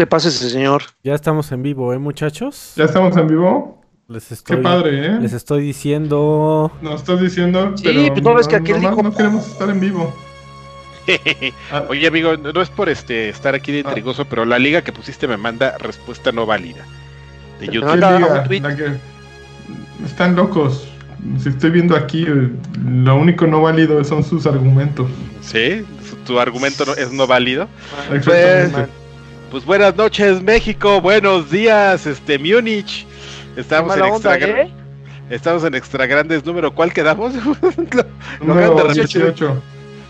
le pasa a ese señor? Ya estamos en vivo, ¿eh, muchachos? ¿Ya estamos en vivo? Les estoy, Qué padre, ¿eh? Les estoy diciendo. Nos estás diciendo, Sí, pero pues, no ves que aquel dijo- no queremos estar en vivo. Ah. Oye, amigo, no es por este estar aquí de intrigoso, pero la liga que pusiste me manda respuesta no válida. De YouTube. ¿Qué manda liga? un tweet. La que- Están locos. Si estoy viendo aquí, lo único no válido son sus argumentos. ¿Sí? ¿Tu argumento no- es no válido? Exactamente. Pues buenas noches, México. Buenos días, este Múnich. Estamos en extra onda, ¿eh? Estamos en extra grandes número. ¿Cuál quedamos? lo, lo acaban de repetir, 18.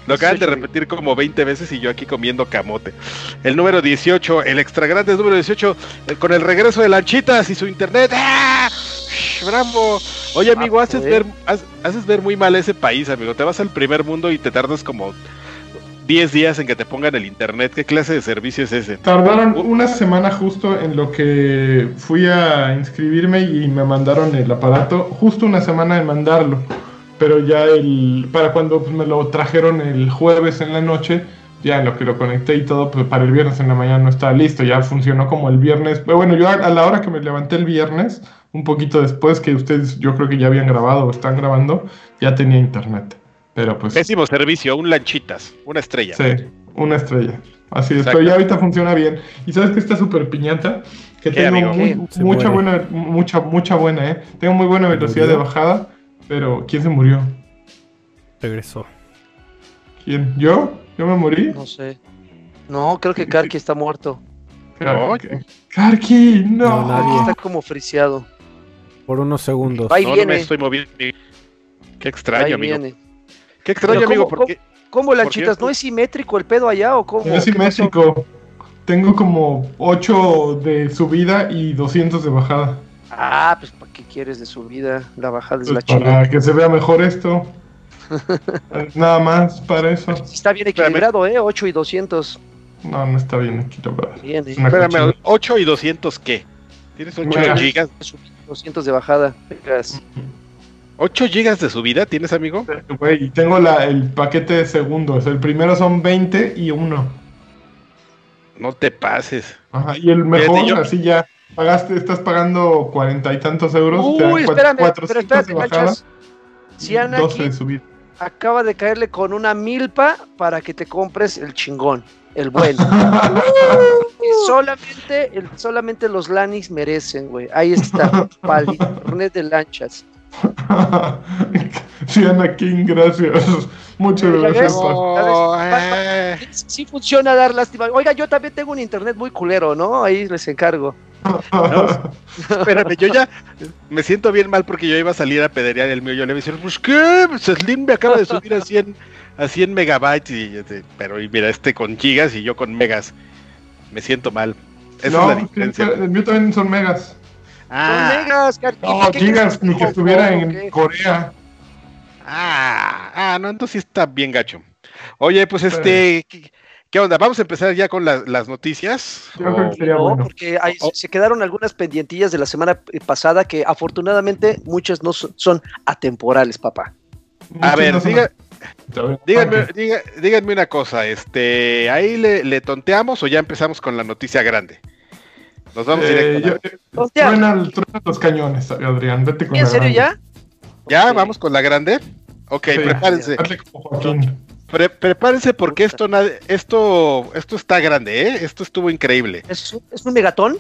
lo acaban de 18. repetir como 20 veces y yo aquí comiendo camote. El número 18, el extra grande número 18, eh, con el regreso de Lanchitas y su internet. ¡Ah! ¡Bravo! Oye, amigo, Ah, haces pues. ver, haces ver muy mal ese país, amigo. Te vas al primer mundo y te tardas como 10 días en que te pongan el internet. ¿Qué clase de servicio es ese? Tardaron una semana justo en lo que fui a inscribirme y me mandaron el aparato, justo una semana en mandarlo. Pero ya el, para cuando pues, me lo trajeron el jueves en la noche, ya en lo que lo conecté y todo, pues para el viernes en la mañana no estaba listo, ya funcionó como el viernes. Pero bueno, yo a, a la hora que me levanté el viernes, un poquito después que ustedes yo creo que ya habían grabado o están grabando, ya tenía internet. Pero pues... Pésimo servicio, un Lanchitas, una estrella. Sí, una estrella. Así es, Exacto. pero ya ahorita funciona bien. ¿Y sabes que está súper piñata? Que ¿Qué, tengo amigo? muy- mucha muere. buena, mucha, mucha buena, ¿eh? Tengo muy buena ¿Se velocidad de bajada, pero ¿quién se murió? Regresó. ¿Quién? ¿Yo? ¿Yo me morí? No sé. No, creo que Karki está muerto. No, Karki. Karki, no. No, nadie. Está como friseado. Por unos segundos. Ahí no, no viene. me estoy moviendo. Qué extraño, Ahí amigo. viene. Qué extraño, amigo, ¿cómo- porque ¿Cómo, Lanchitas? ¿No es simétrico el pedo allá o cómo? No es simétrico. Tengo como 8 de subida y 200 de bajada. Ah, pues ¿para qué quieres de subida? La bajada es la Pues chingada. para que se vea mejor esto. Nada más para eso. Está bien equilibrado, ¿eh? 8 y 200. No, no está bien la verdad. Bien, ¿eh? Es Espérame, cochinada. 8 y 200 qué? ¿Tienes 8 Mira. gigas? 200 de bajada. Vengas. 8 gigas de subida tienes, amigo? Güey, tengo la, el paquete de segundos. El primero son 20 y 1. No te pases. Ajá, y el mejor, Fíjate, yo- así ya pagaste, estás pagando cuarenta y tantos euros. te dan Uy, espérame, pero 400 espérate, de bajada, Lanchas. Si Ana 12 aquí de subida. acaba de caerle con una milpa para que te compres el chingón, el bueno. Y solamente, el, solamente los Lanix merecen, güey. Ahí está, para el internet de lanchas. sí, Anakin, gracias. Muchas gracias. Oh, eh. Sí funciona dar lástima. Oiga, yo también tengo un internet muy culero, ¿no? Ahí les encargo. Espérame, yo ya me siento bien mal porque yo iba a salir a pederear el mío. Yo le iba a decir, pues qué, pues Slim me acaba de subir a 100, a 100 megabytes. Y, yo te- pero y mira, este con gigas y yo con megas. Me siento mal. Esa no, es la diferencia. el mío también son megas. Ah, Son megas, Car- No, ¿qué gigas, ni que ¿Cómo, estuviera en? Corea. ah, ah, no, entonces sí está bien gacho. Oye, pues este, ¿qué, qué onda? Vamos a empezar ya con las, las noticias. Yo creo O- que sería No, bueno. porque ahí Oh. se quedaron algunas pendientillas de la semana eh, pasada que afortunadamente muchas no son, son atemporales, papá. A ver, no diga- díganme, diga- díganme una cosa, este, ¿ahí le, le tonteamos o ya empezamos con la noticia grande? Nos vamos Eh, directo. yo- truena los cañones, Adrián. Vete con ¿En la serio grande. ya? ¿Ya? ¿Vamos con la grande? Ok, Sí. prepárense. Hazle como Joaquín. Pre- prepárense porque esto, esto, esto está grande, ¿eh? Esto estuvo increíble. ¿Es, un- es un megatón?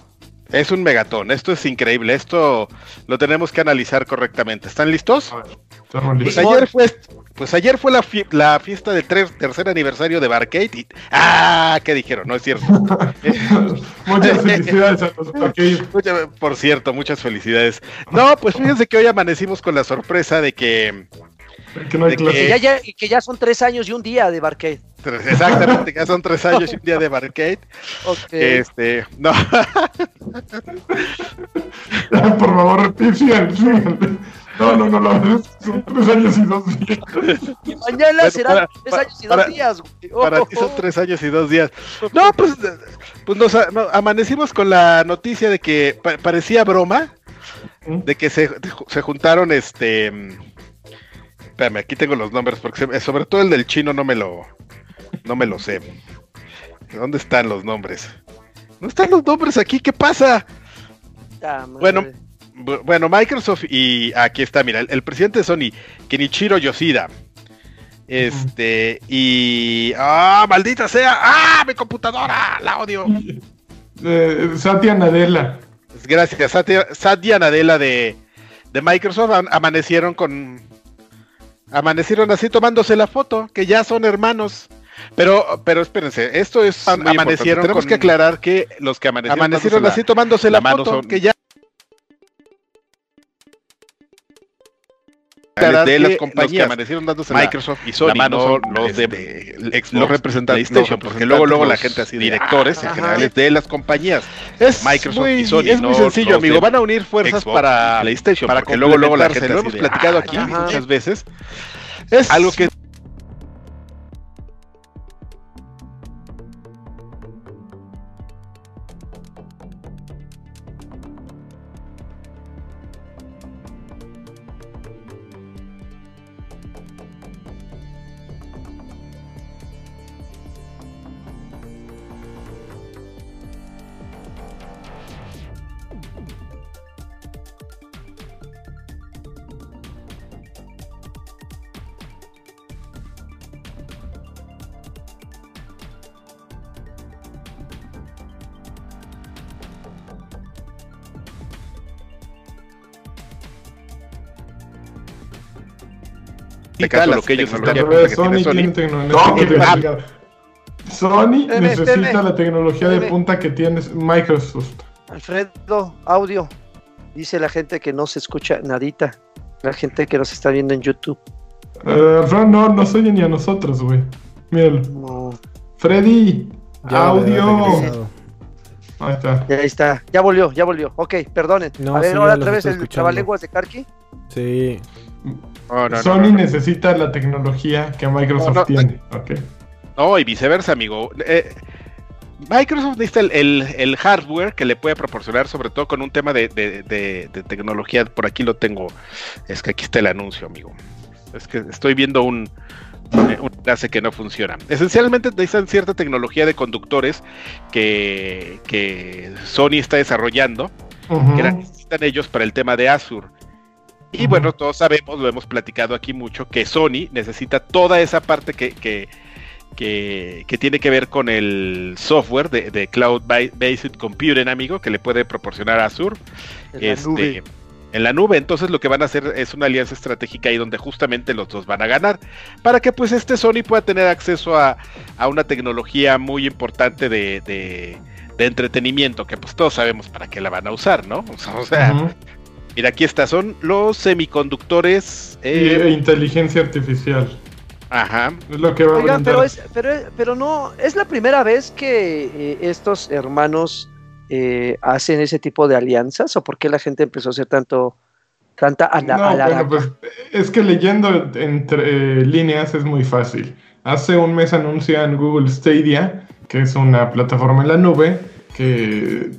Es un megatón, esto es increíble. Esto lo tenemos que analizar correctamente. ¿Están listos? A ver, estamos Pues listos. ayer fue, pues ayer fue la, fie- la fiesta del tercer aniversario de Barcade y... ¡Ah! ¿Qué dijeron? No es cierto. Muchas felicidades a los por cierto, muchas felicidades. No, pues fíjense que hoy amanecimos con la sorpresa de que... Que no hay De que- ya, ya, que ya son tres años y un día de Barcade. Exactamente, ya son tres años y un día de Barcade. Ok. Este, no, Por favor, síganle. No, no, no, no. Son tres años y dos días. Y mañana Bueno, serán para- tres para- años y para- dos días. güey. para Oh, ti son oh. tres años y dos días. No, pues, pues nos no, amanecimos con la noticia de que pa- parecía broma, de que se, se juntaron este... Espérame, aquí tengo los nombres, porque se- sobre todo el del chino no me lo... No me lo sé. ¿Dónde están los nombres? No están los nombres aquí, ¿qué pasa? Ah. Bueno, Bu- Bueno, Microsoft y aquí está, mira, el, el presidente de Sony, Kenichiro Yoshida. Este, y. ¡Ah, maldita sea! ¡Ah, mi computadora! ¡La odio! Eh, Satya Nadella. Gracias, Satya, Satya Nadella de, de Microsoft am- amanecieron con. Amanecieron así tomándose la foto, que ya son hermanos. Pero, pero espérense, esto es Am- muy amanecieron importante. Tenemos con- que aclarar que los que amanecieron, amanecieron así la- tomándose la, foto, son- que ya aclarar que las los que compañías amanecieron dándose Microsoft y Sony, la mano no son los de este, Xbox, los representantes, PlayStation, no, porque luego luego la gente así directores Ajá. en general de las compañías es Microsoft muy, y Sony es muy sencillo, los amigo. de Van a unir fuerzas Xbox para PlayStation para porque luego luego la gente. Lo hemos de, platicado "Ah, aquí Ajá. muchas veces. es Algo que caso lo que ellos están Sony necesita la tecnología de punta que tiene Microsoft. Alfredo, audio. Dice la gente que no se escucha nadita. La gente que nos está viendo en YouTube. Eh, Alfredo, no, no se oye ni a nosotros, güey. Míralo. No, Freddy, Ya audio. Ahí está. ya está. Ya volvió, ya volvió. Ok, perdonen. No, a ver, sí, ahora otra vez el trabalenguas de Karki. Sí. No, no, no, Sony necesita la tecnología que Microsoft tiene. No, y viceversa, amigo. Eh, Microsoft necesita el, el- el hardware que le puede proporcionar, sobre todo con un tema de, de- de- de tecnología. Por aquí lo tengo. Es que aquí está el anuncio, amigo. Es que estoy viendo un, un, enlace que no funciona. Esencialmente necesitan cierta tecnología de conductores que, que Sony está desarrollando, Ujú. que la necesitan ellos para el tema de Azure. Y bueno, todos sabemos, lo hemos platicado aquí mucho, que Sony necesita toda esa parte que, que, que, que tiene que ver con el software de, de Cloud Ba- Based Computing, amigo, que le puede proporcionar Azure En la este, nube. en la nube. Entonces lo que van a hacer es una alianza estratégica ahí donde justamente los dos van a ganar. Para que pues este Sony pueda tener acceso a, a una tecnología muy importante de, de- de entretenimiento, que pues todos sabemos para qué la van a usar, ¿no? O sea. Mira, aquí está, son los semiconductores. Y, eh, e inteligencia artificial. ajá. Es lo que va a Oigan, brindar. pero es, pero, pero no, es la primera vez que eh, estos hermanos eh, hacen ese tipo de alianzas, o por qué la gente empezó a hacer tanto, tanta ala- No, bueno, pues es que leyendo entre eh, líneas es muy fácil. Hace un mes anuncian Google Stadia, que es una plataforma en la nube que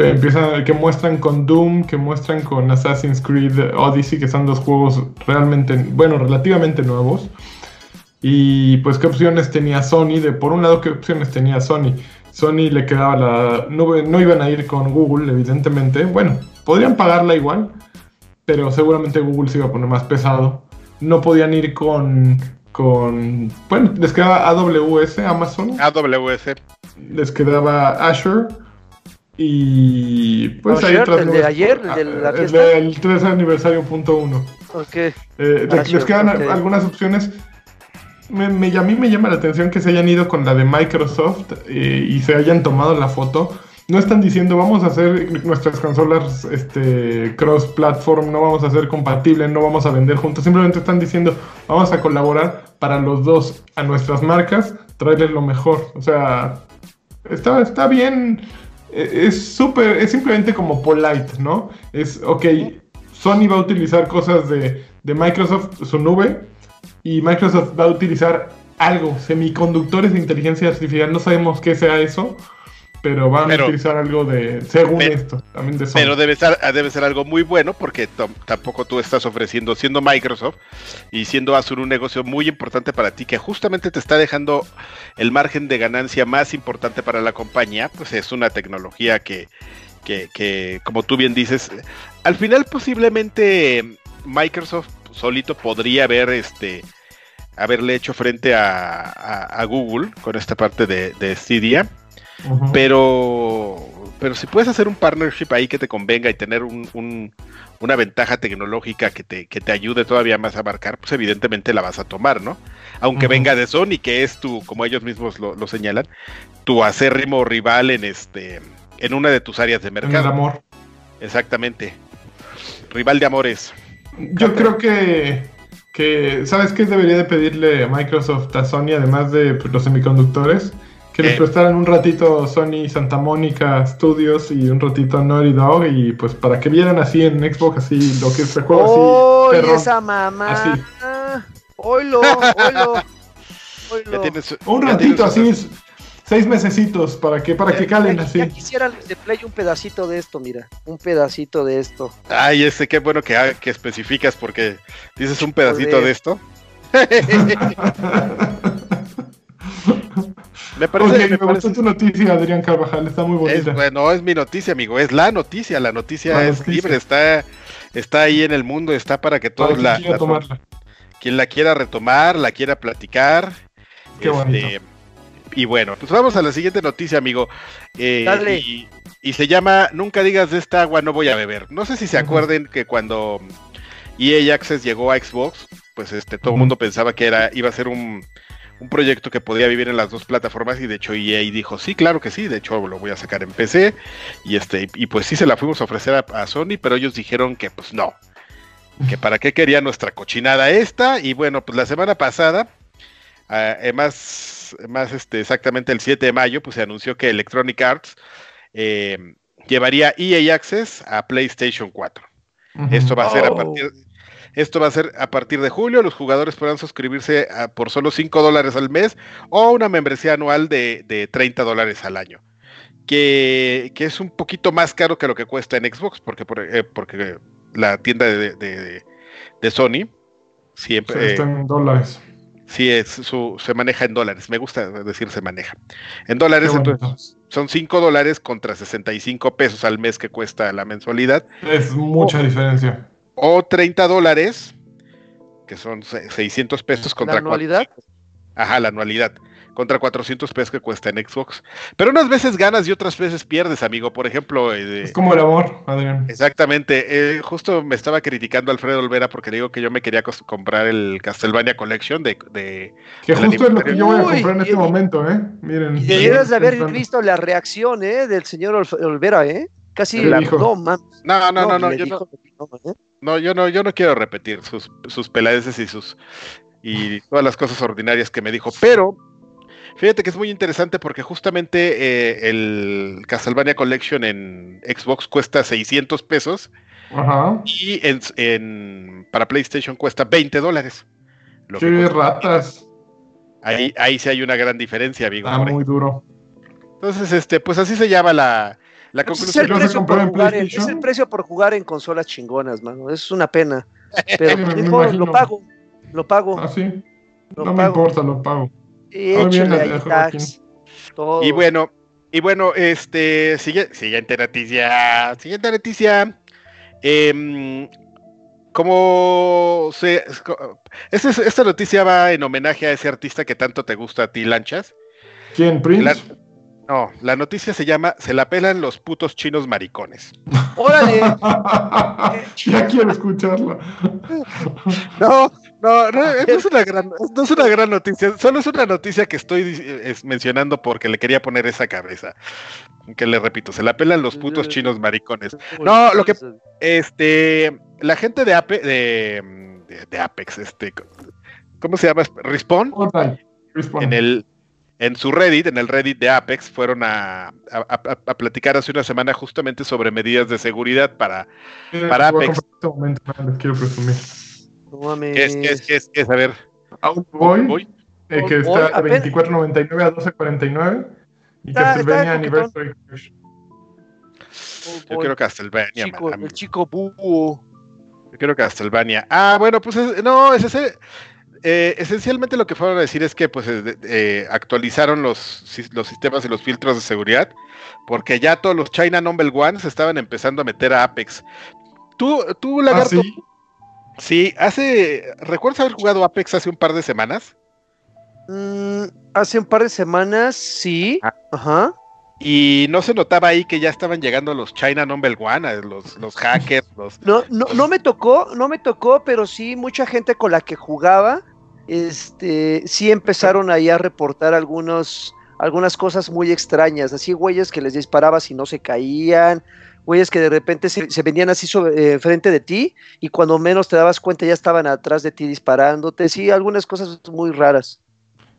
te empiezan, que muestran con Doom, que muestran con Assassin's Creed Odyssey, que son dos juegos realmente, bueno, relativamente nuevos. Y pues qué opciones tenía Sony, de por un lado qué opciones tenía Sony. Sony le quedaba la nube, no iban a ir con Google, evidentemente. Bueno, podrían pagarla igual, pero seguramente Google se iba a poner más pesado. No podían ir con, con bueno, les quedaba AWS, Amazon, AWS. les quedaba Azure y pues hay Azure, otras el de ayer, el de la Ah, fiesta. del 3 aniversario punto uno. Ok. Eh, Azure, les quedan algunas opciones. Me, me- a mí me llama la atención que se hayan ido con la de Microsoft eh, y se hayan tomado la foto. No están diciendo vamos a hacer nuestras consolas este, cross-platform, no vamos a ser compatibles, no vamos a vender juntos. Simplemente están diciendo vamos a colaborar para los dos a nuestras marcas, traerles lo mejor. O sea, está, está bien. Eh, Es súper, es simplemente como polite, ¿no? Es, ok, Sony va a utilizar cosas de, de Microsoft, su nube, y Microsoft va a utilizar algo, semiconductores de inteligencia artificial, no sabemos qué sea eso, pero van Pero- a utilizar algo de, según Pero- esto, también de Sony. Pero debe ser, debe ser algo muy bueno porque tampoco tú estás ofreciendo, siendo Microsoft y siendo Azure un negocio muy importante para ti, que justamente te está dejando el margen de ganancia más importante para la compañía, pues es una tecnología que, que, que, como tú bien dices, al final posiblemente Microsoft solito podría haber este haberle hecho frente a, a- a Google con esta parte de, de Pero pero si puedes hacer un partnership ahí que te convenga y tener un, un- una ventaja tecnológica que te, que te ayude todavía más a abarcar, pues evidentemente la vas a tomar, ¿no? Aunque venga de Sony, que es tu, como ellos mismos lo, lo señalan, tu acérrimo rival en este en una de tus áreas de En el mercado. amor. Exactamente. Rival de amores. Yo creo que, que ¿sabes qué debería de pedirle Microsoft a Sony, además de pues, los semiconductores? Que les ¿Qué? prestaran un ratito Sony Santa Mónica Studios y un ratito Naughty Dog y pues para que vieran así en Xbox así lo que es el juego ¡Oh, así. perrón. esa mamá! Así. ¡Oilo, oilo! Ya oilo. tienes- Un ratito así, seis mesecitos para que para que calen ya, así. ya quisieran los de Play un pedacito de esto, mira. Un pedacito de esto. Ay, ese qué bueno que, ha- que especificas porque dices un pedacito Joder. de esto. Me parece, Ok, me me parece- gustó tu noticia, Adrián Carvajal, está muy es, bonita. bueno, es mi noticia, amigo, es la noticia, la noticia La es noticia. libre, está, está ahí en el mundo, está para que Para todos que la, la- tomarla. quien la quiera retomar, la quiera platicar. Qué bonito. y bueno, pues vamos a la siguiente noticia, amigo. Eh, Dale. Y, y se llama Nunca digas de esta agua no voy a beber. No sé si se Ujú. acuerden que cuando EA Access llegó a Xbox, pues este todo el mundo pensaba que era iba a ser un, un proyecto que podía vivir en las dos plataformas y de hecho EA dijo, sí, claro que sí, de hecho lo voy a sacar en PC y este y pues sí se la fuimos a ofrecer a, a Sony, pero ellos dijeron que pues no, que para qué quería nuestra cochinada esta y bueno, pues la semana pasada ah, eh, más, más este, exactamente el 7 de mayo, pues se anunció que Electronic Arts eh, llevaría EA Access a PlayStation 4. Ujú. Esto va a ser a Oh. partir esto va a ser a partir de julio. Los jugadores podrán suscribirse a- por solo 5 dólares al mes o una membresía anual de, de 30 dólares al año. Que, que es un poquito más caro que lo que cuesta en Xbox, porque, por- eh, porque la tienda de, de- de Sony siempre Sí, eh, está en dólares. sí es, su, se maneja en dólares. Me gusta decir se maneja. En dólares, entonces, son 5 dólares contra 65 pesos al mes que cuesta la mensualidad Es mucha diferencia. O 30 dólares, que son se- 600 pesos ¿La contra anualidad? cuatro- Ajá, la anualidad. Contra 400 pesos que cuesta en Xbox. Pero unas veces ganas y otras veces pierdes, amigo. Por ejemplo, eh, Es como el amor, Adrián. exactamente. eh, justo me estaba criticando Alfredo Olvera porque le digo que yo me quería comprar el Castlevania Collection de, de- Que justo es lo que yo voy a Uy, comprar en este y- momento, ¿eh? Miren. Y debieras de haber Pensando. visto la reacción ¿eh? del señor Olvera, ¿eh? Casi ¿Qué le dijo? no, mames. No, no, no, no, le yo dijo no, que no, ¿eh? No, yo no, yo no quiero repetir sus, sus peladeces y sus y todas las cosas ordinarias que me dijo, pero fíjate que es muy interesante porque justamente eh, el Castlevania Collection en Xbox cuesta 600 pesos Ajá. y en, en- para PlayStation cuesta 20 dólares. Lo que cuesta- ratas. Ahí, ahí sí hay una gran diferencia, amigo. Por muy duro. Entonces, este, pues así se llama la, la es conclusión. el, ¿Lo vas a precio por comprar en jugar en, es el precio por jugar en consolas chingonas, mano. Es una pena. Pero Me- pues, me dijo, imagino. lo pago. Lo pago. Ah, sí. lo No me importa, lo pago. Y Muy bien, échale ahí tax. Todo. Y bueno, y bueno, este, sigue, siguiente noticia, siguiente noticia. Como se, este- esta noticia va en homenaje a ese artista que tanto te gusta a ti, Lanchas. ¿Quién, Prince? La- no, la noticia se llama Se la pelan los putos chinos maricones. Órale. ya quiero escucharla. No, no, no, no es una gran, no es una gran noticia, solo es una noticia que estoy eh, es- mencionando porque le quería poner esa cabeza. Que le repito, se la pelan los putos chinos maricones. No, lo que- Este, la gente de, Ape, de, de- de Apex, este, ¿cómo se llama? Respawn. en el, en su Reddit, en el Reddit de Apex, fueron a, a- a- a platicar hace una semana justamente sobre medidas de seguridad para, Miren, para Apex. este momento, no, les quiero presumir. No. ¿qué es, qué es, qué es, qué es? A ver, Outboy, voy. eh, que Outboy, está de apenas- 24.99 a 12.49. Y Está- Castlevania está coquetón. Anniversary Yo quiero Castlevania, chico, man. el chico búho. Yo quiero Castlevania. Ah, bueno, pues es- no, es ese. Eh, esencialmente lo que fueron a decir es que pues eh, eh, actualizaron los, los sistemas y los filtros de seguridad porque ya todos los China Number One se estaban empezando a meter a Apex. Tú, tú Ah, Lagarto, sí. sí, hace, ¿recuerdas haber jugado Apex hace un par de semanas? Mm, hace un par de semanas, sí. Ah. Ajá. Y no se notaba ahí que ya estaban llegando los China Number One, eh, los, los hackers, los... No, no, no me tocó, no me tocó, pero sí mucha gente con la que jugaba, este, sí empezaron ahí a reportar algunos, algunas cosas muy extrañas, así güeyes que les disparabas y no se caían, güeyes que de repente se, se venían así sobre, eh, frente de ti y cuando menos te dabas cuenta ya estaban atrás de ti disparándote, sí, algunas cosas muy raras.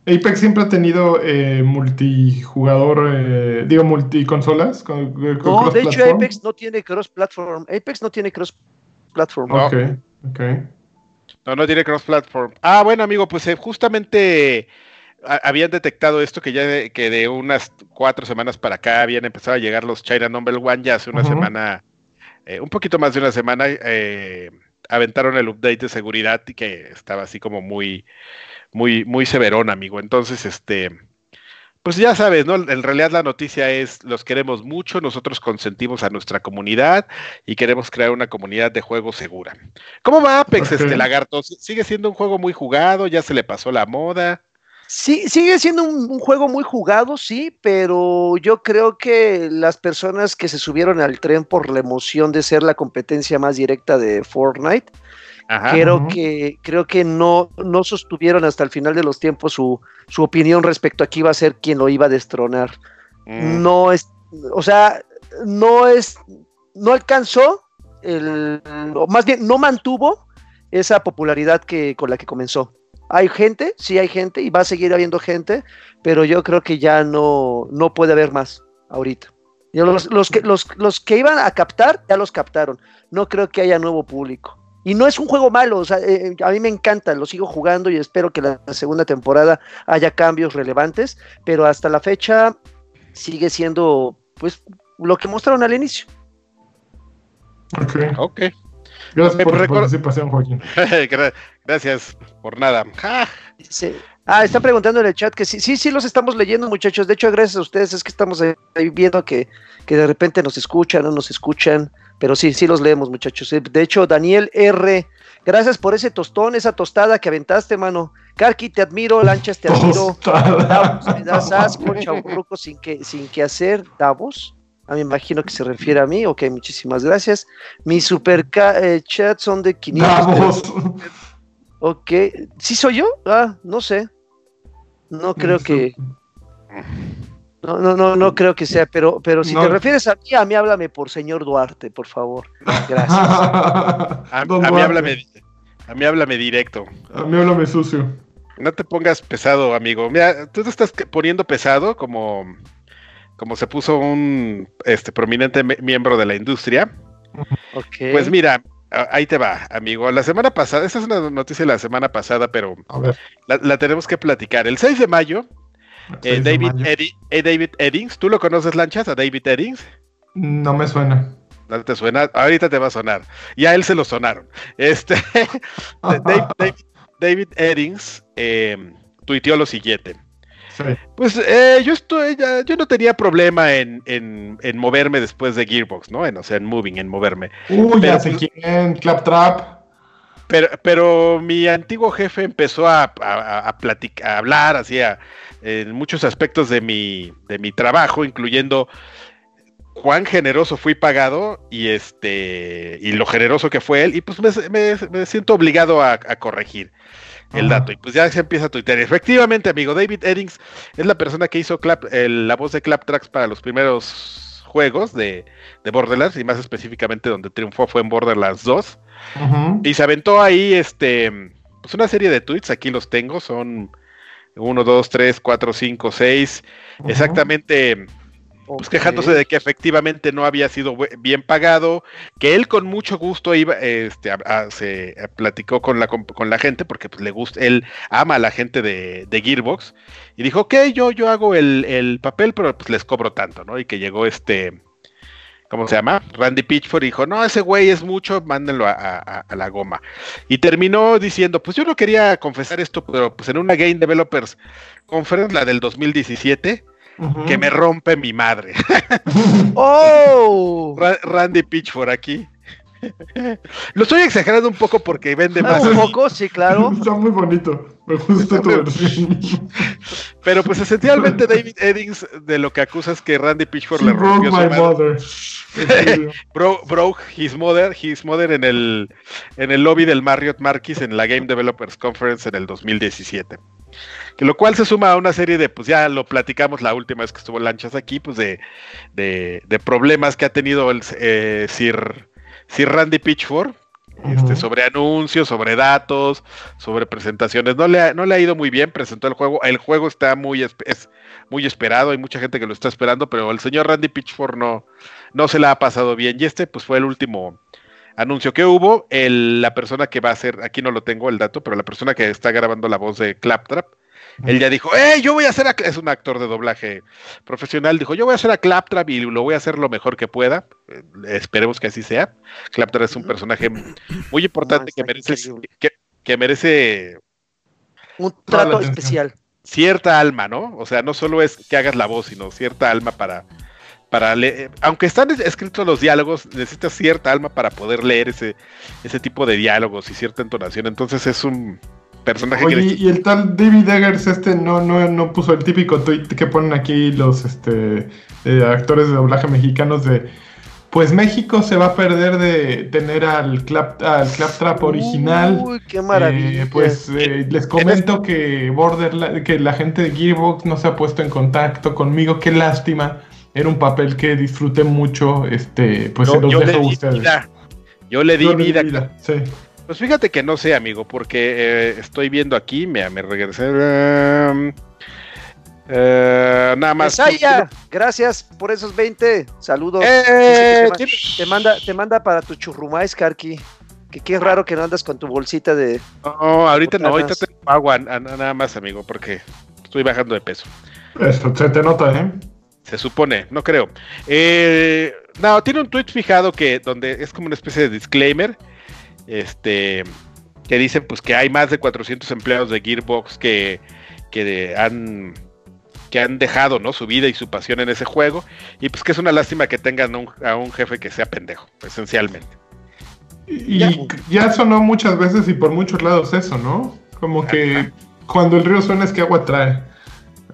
Apex siempre ha tenido eh, multijugador, eh, digo, multiconsolas. Con, con No, de hecho. Apex no tiene cross-platform, Apex no tiene cross-platform. No. Ok, ok. No, no tiene cross-platform. Ah, bueno, amigo, pues eh, justamente habían detectado esto que ya de, que de unas cuatro semanas para acá habían empezado a llegar los China Number One, ya hace una semana, eh, un poquito más de una semana, eh, aventaron el update de seguridad y que estaba así como muy, muy, muy severón, amigo. Entonces, este, pues ya sabes, ¿no? En realidad la noticia es, los queremos mucho, nosotros consentimos a nuestra comunidad y queremos crear una comunidad de juego segura. ¿Cómo va Apex, este lagarto? ¿Sigue siendo un juego muy jugado? ¿Ya se le pasó la moda? Sí, sigue siendo un, un juego muy jugado, sí, pero yo creo que las personas que se subieron al tren por la emoción de ser la competencia más directa de Fortnite, Ajá. creo que creo que no, no sostuvieron hasta el final de los tiempos su, su opinión respecto a quién iba a ser quien lo iba a destronar. Mm, No es, o sea, no es, no alcanzó el, o más bien no mantuvo esa popularidad que con la que comenzó. Hay gente, sí hay gente y va a seguir habiendo gente, pero yo creo que ya no, no puede haber más ahorita. Los, los que, los, los que iban a captar, ya los captaron. No creo que haya nuevo público. Y no es un juego malo, o sea, eh, a mí me encanta, lo sigo jugando y espero que la, la segunda temporada haya cambios relevantes, pero hasta la fecha sigue siendo pues lo que mostraron al inicio. Ok. Ok. Gracias Eh, por pues recuerda- participación, Joaquín. Gra- Gracias por nada. Ja. Ah, está preguntando en el chat que sí, sí, sí los estamos leyendo, muchachos. De hecho, gracias a ustedes es que estamos ahí ahí viendo que, que de repente nos escuchan, no nos escuchan, pero sí, sí los leemos, muchachos. Eh, De hecho, Daniel R, gracias por ese tostón, esa tostada que aventaste, mano. Karki, te admiro, Lanchas, te admiro. Davos, me das asco, chaburruco sin que, sin que hacer, Davos. Ah, me imagino que se refiere a mí. Ok, muchísimas gracias. Mis super eh, chats son de 500. Davos. Ok, ¿sí soy yo? Ah, no sé. No creo que, no, no, no, no creo que sea, pero, pero si No. te refieres a mí, a mí háblame por señor Duarte, por favor. Gracias. A, mí háblame, a mí háblame directo. A mí háblame sucio. No te pongas pesado, amigo. Mira, tú te estás poniendo pesado como, como se puso un este, prominente miembro de la industria. Ok. Pues mira, ahí te va, amigo. La semana pasada, esta es una noticia de la semana pasada, pero A ver. la, la tenemos que platicar. El 6 de mayo, eh, 6 de David. Eddi- eh, David Eddings, ¿tú lo conoces, Lanchas, a David Eddings? No me suena. ¿No te suena? Ahorita te va a sonar. Y a él se lo sonaron. Este, Dave- David, David Eddings eh, tuiteó lo siguiente. Sí. Pues eh, yo estoy, ya- yo no tenía problema en, en- en moverme después de Gearbox, ¿no? En, o sea, en moving, en moverme. Uy, ya sé quién. Claptrap. Pero, pero mi antiguo jefe empezó a, a, a platic- a hablar así a- en muchos aspectos de mi, de mi trabajo, incluyendo cuán generoso fui pagado y este y lo generoso que fue él, y pues me, me- me siento obligado a, a corregir el dato. Y pues ya se empieza a tuitear. Efectivamente, amigo, David Eddings es la persona que hizo Clap- el- la voz de Claptracks para los primeros juegos de, de Borderlands, y más específicamente donde triunfó fue en Borderlands 2. Y se aventó ahí este pues una serie de tweets, aquí los tengo, son 1, 2, 3, 4, 5, 6, Ujú. exactamente pues quejándose de que efectivamente no había sido bien pagado, que él con mucho gusto iba, este, a- a- se a- platicó con la, con, con la gente, porque pues, le gusta, él ama a la gente de, de Gearbox, y dijo, ok, yo, yo hago el, el papel, pero pues les cobro tanto, ¿no? Y que llegó este, ¿cómo se llama? Randy Pitchford dijo, no, ese güey es mucho, mándenlo a, a- a la goma. Y terminó diciendo, pues yo no quería confesar esto, pero pues en una Game Developers Conference, la del 2017, Ujú. que me rompe mi madre. ¡Oh! Ra- Randy Pitchford aquí. Lo estoy exagerando un poco porque vende más. Un poco, sí, claro. Está muy bonito. Me gusta tu versión. Pero pues esencialmente David Eddings de lo que acusa es que Randy Pitchford le broke rompió su my madre. mother. Bro- broke his mother, his mother en el en el lobby del Marriott Marquis en la Game Developers Conference en el 2017. Que lo cual se suma a una serie de, pues ya lo platicamos la última vez que estuvo Lanchas aquí, pues de, de, de problemas que ha tenido el eh, Sir, Sir Randy Pitchford, este, sobre anuncios, sobre datos, sobre presentaciones. No le, ha, no le ha ido muy bien, presentó el juego. El juego está muy, es muy esperado, hay mucha gente que lo está esperando, pero el señor Randy Pitchford no, no se la ha pasado bien. Y este, pues fue el último anuncio que hubo. El- la persona que va a hacer, aquí no lo tengo el dato, pero la persona que está grabando la voz de Claptrap, él ya dijo, ¡eh! Yo voy a hacer, a Cla-", es un actor de doblaje profesional, dijo, yo voy a hacer a Claptrap y lo voy a hacer lo mejor que pueda. Eh, esperemos que así sea. Claptrap es un personaje muy importante que merece, que, que merece Un trato especial. cierta alma, ¿no? O sea, no solo es que hagas la voz, sino cierta alma para, para leer. Aunque están es- escritos los diálogos, necesitas cierta alma para poder leer ese, ese tipo de diálogos y cierta entonación. Entonces es un personaje que Oye, y el tal David Eggers este no, no, no puso el típico tweet que ponen aquí los este, eh, actores de doblaje mexicanos de pues México se va a perder de tener al, clap, al Claptrap original. Uy, qué maravilla. Eh, pues eh, les comento que Borderlands, que la gente de Gearbox no se ha puesto en contacto conmigo, qué lástima. Era un papel que disfruté mucho, este, pues se los yo dejo a ustedes. vida. Yo le di Yo le di vida. vida, sí. Pues fíjate que no sé, amigo, porque eh, estoy viendo aquí, me, me regresé. em, eh, nada más. Mesaya, gracias por esos 20. Saludos. Eh, te, ma- te manda, te manda para tu churrumais, Karki. Que qué raro que no andas con tu bolsita de. No, ahorita no, ahorita tengo agua, a- a- nada más, amigo, porque estoy bajando de peso. Esto se te nota, ¿eh? Se supone, no creo. Eh, no, tiene un tweet fijado que donde es como una especie de disclaimer, este, que dice pues que hay más de 400 empleados de Gearbox que, que de- han que han dejado ¿no? su vida y su pasión en ese juego y pues que es una lástima que tengan un- a un jefe que sea pendejo, esencialmente. Y Ya. ya sonó muchas veces y por muchos lados eso, ¿no? Como que cuando el río suena es que agua trae.